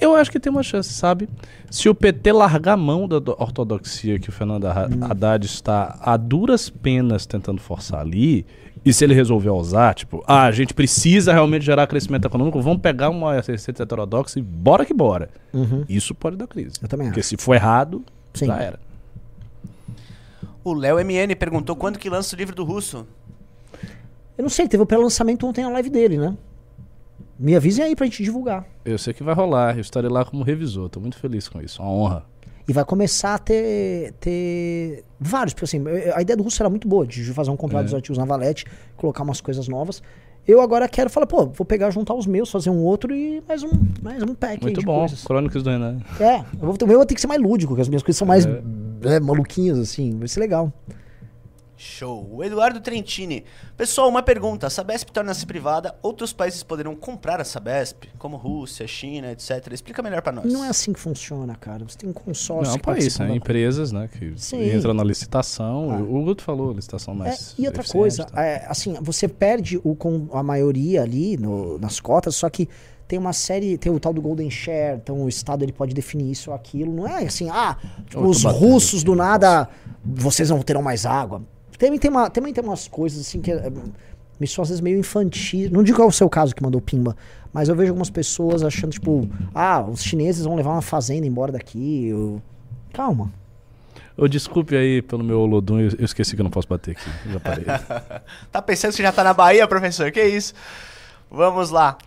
Eu acho que tem uma chance, sabe? Se o PT largar a mão da do- ortodoxia que o Fernando Ha- Haddad está a duras penas tentando forçar ali, e se ele resolver usar, tipo, ah, a gente precisa realmente gerar crescimento econômico, vamos pegar uma receita heterodoxa e bora que bora. Isso pode dar crise. Eu também Porque acho. se for errado, Sim. já era. O Léo MN perguntou quando que lança o livro do Russo. Eu não sei, teve o pré-lançamento ontem na live dele, né? Me avisem aí pra gente divulgar. Eu sei que vai rolar, eu estarei lá como revisor, tô muito feliz com isso, uma honra. E vai começar a ter, ter vários, porque assim, a ideia do Russo era muito boa, de fazer um compilado É. dos artigos na Valete, colocar umas coisas novas. Eu agora quero falar, pô, vou pegar, juntar os meus, fazer um outro e mais um, mais um pack Muito bom, coisas. Crônicas do Renan. É, eu vou, o meu vai ter que ser mais lúdico, que as minhas coisas são mais é, maluquinhas, assim, vai ser legal. Show. O Eduardo Trentini. Pessoal, uma pergunta. A Sabesp torna-se privada, outros países poderão comprar a Sabesp, como Rússia, China, etc. Explica melhor para nós. Não é assim que funciona, cara. Você tem um consórcio Não, que país, participa né? Empresas, né? Que Sim. entram na licitação. Ah. O Guto falou, licitação É, mais. e outra coisa, tá? é, assim, você perde o com a maioria ali no- nas cotas, só que tem uma série, tem o tal do Golden Share, então o Estado ele pode definir isso ou aquilo. Não é assim, ah, os russos do nada, vocês não terão mais água. Também tem, uma, também tem umas coisas assim que é, me são às vezes meio infantis. Não digo que é o seu caso que mandou pimba, mas eu vejo algumas pessoas achando, tipo, ah, os chineses vão levar uma fazenda embora daqui. eu- Calma. Ô, desculpe aí pelo meu Olodum, eu eu esqueci que eu não posso bater aqui. Eu Já parei. [LAUGHS] Tá pensando que já tá na Bahia, professor? Que isso? Vamos lá.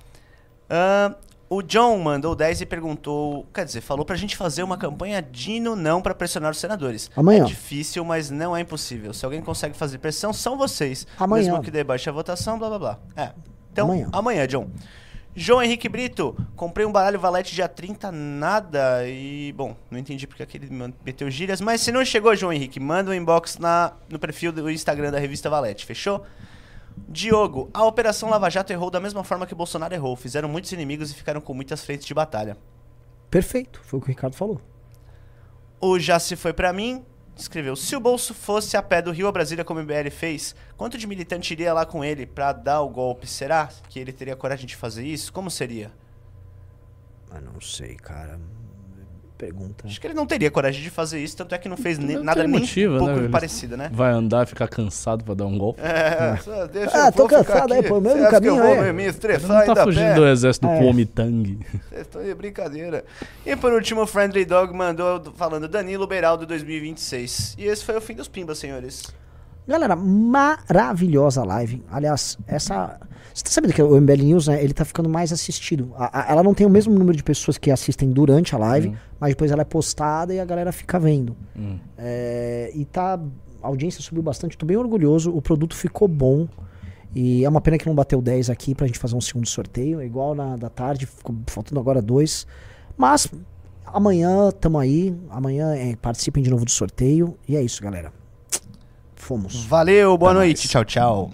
Ahn, o John mandou 10 e perguntou, quer dizer, falou pra gente fazer uma campanha Dino não pra pressionar os senadores. Amanhã. É difícil, mas não é impossível. Se alguém consegue fazer pressão, são vocês. Amanhã. Mesmo que debaixe a votação, blá blá blá. É. Então, Amanhã. amanhã, John. João Henrique Brito, comprei um baralho valete dia 30, nada. E, bom, não entendi porque aquele meteu gírias. Mas se não chegou, João Henrique, manda um inbox na, no perfil do Instagram da revista Valete, fechou? Diogo, a Operação Lava Jato errou da mesma forma que Bolsonaro errou. Fizeram muitos inimigos e ficaram com muitas frentes de batalha. Perfeito, foi o que o Ricardo falou. O Já Se Foi Pra Mim escreveu: Se o bolso fosse a pé do Rio a Brasília como o MBL fez, quanto de militante iria lá com ele pra dar o golpe? Será que ele teria coragem de fazer isso? Como seria? Ah, não sei, cara. Pergunta. Acho que ele não teria coragem de fazer isso, tanto é que não fez Não nada tem nem motivo, um pouco né, parecido, né? Vai andar, ficar cansado pra dar um golpe. É, só deixa Ah, eu tô cansado aí, mesmo Você acha que eu caminho vou aí. me Ele estressar não tá ainda a fugindo pé? do exército do É. Kuomintang. Vocês estão de brincadeira. E por último, o Friendly Dog mandou falando Danilo Beraldo 2026. E esse foi o fim dos Pimbas, senhores. Galera, maravilhosa live. Aliás, essa. Você tá sabendo que o MBL News, né, ele tá ficando mais assistido. A- a- ela não tem o mesmo número de pessoas que assistem durante a live, Hum. mas depois ela é postada e a galera fica vendo. Hum. É, e tá. A audiência subiu bastante, tô bem orgulhoso. O produto ficou bom. E é uma pena que não bateu 10 aqui pra gente fazer um segundo sorteio. É igual na da tarde, ficou faltando agora dois. Mas amanhã tamo aí. Amanhã é, participem de novo do sorteio. E é isso, galera. Fomos. Valeu, boa Até noite. mais. Tchau, tchau.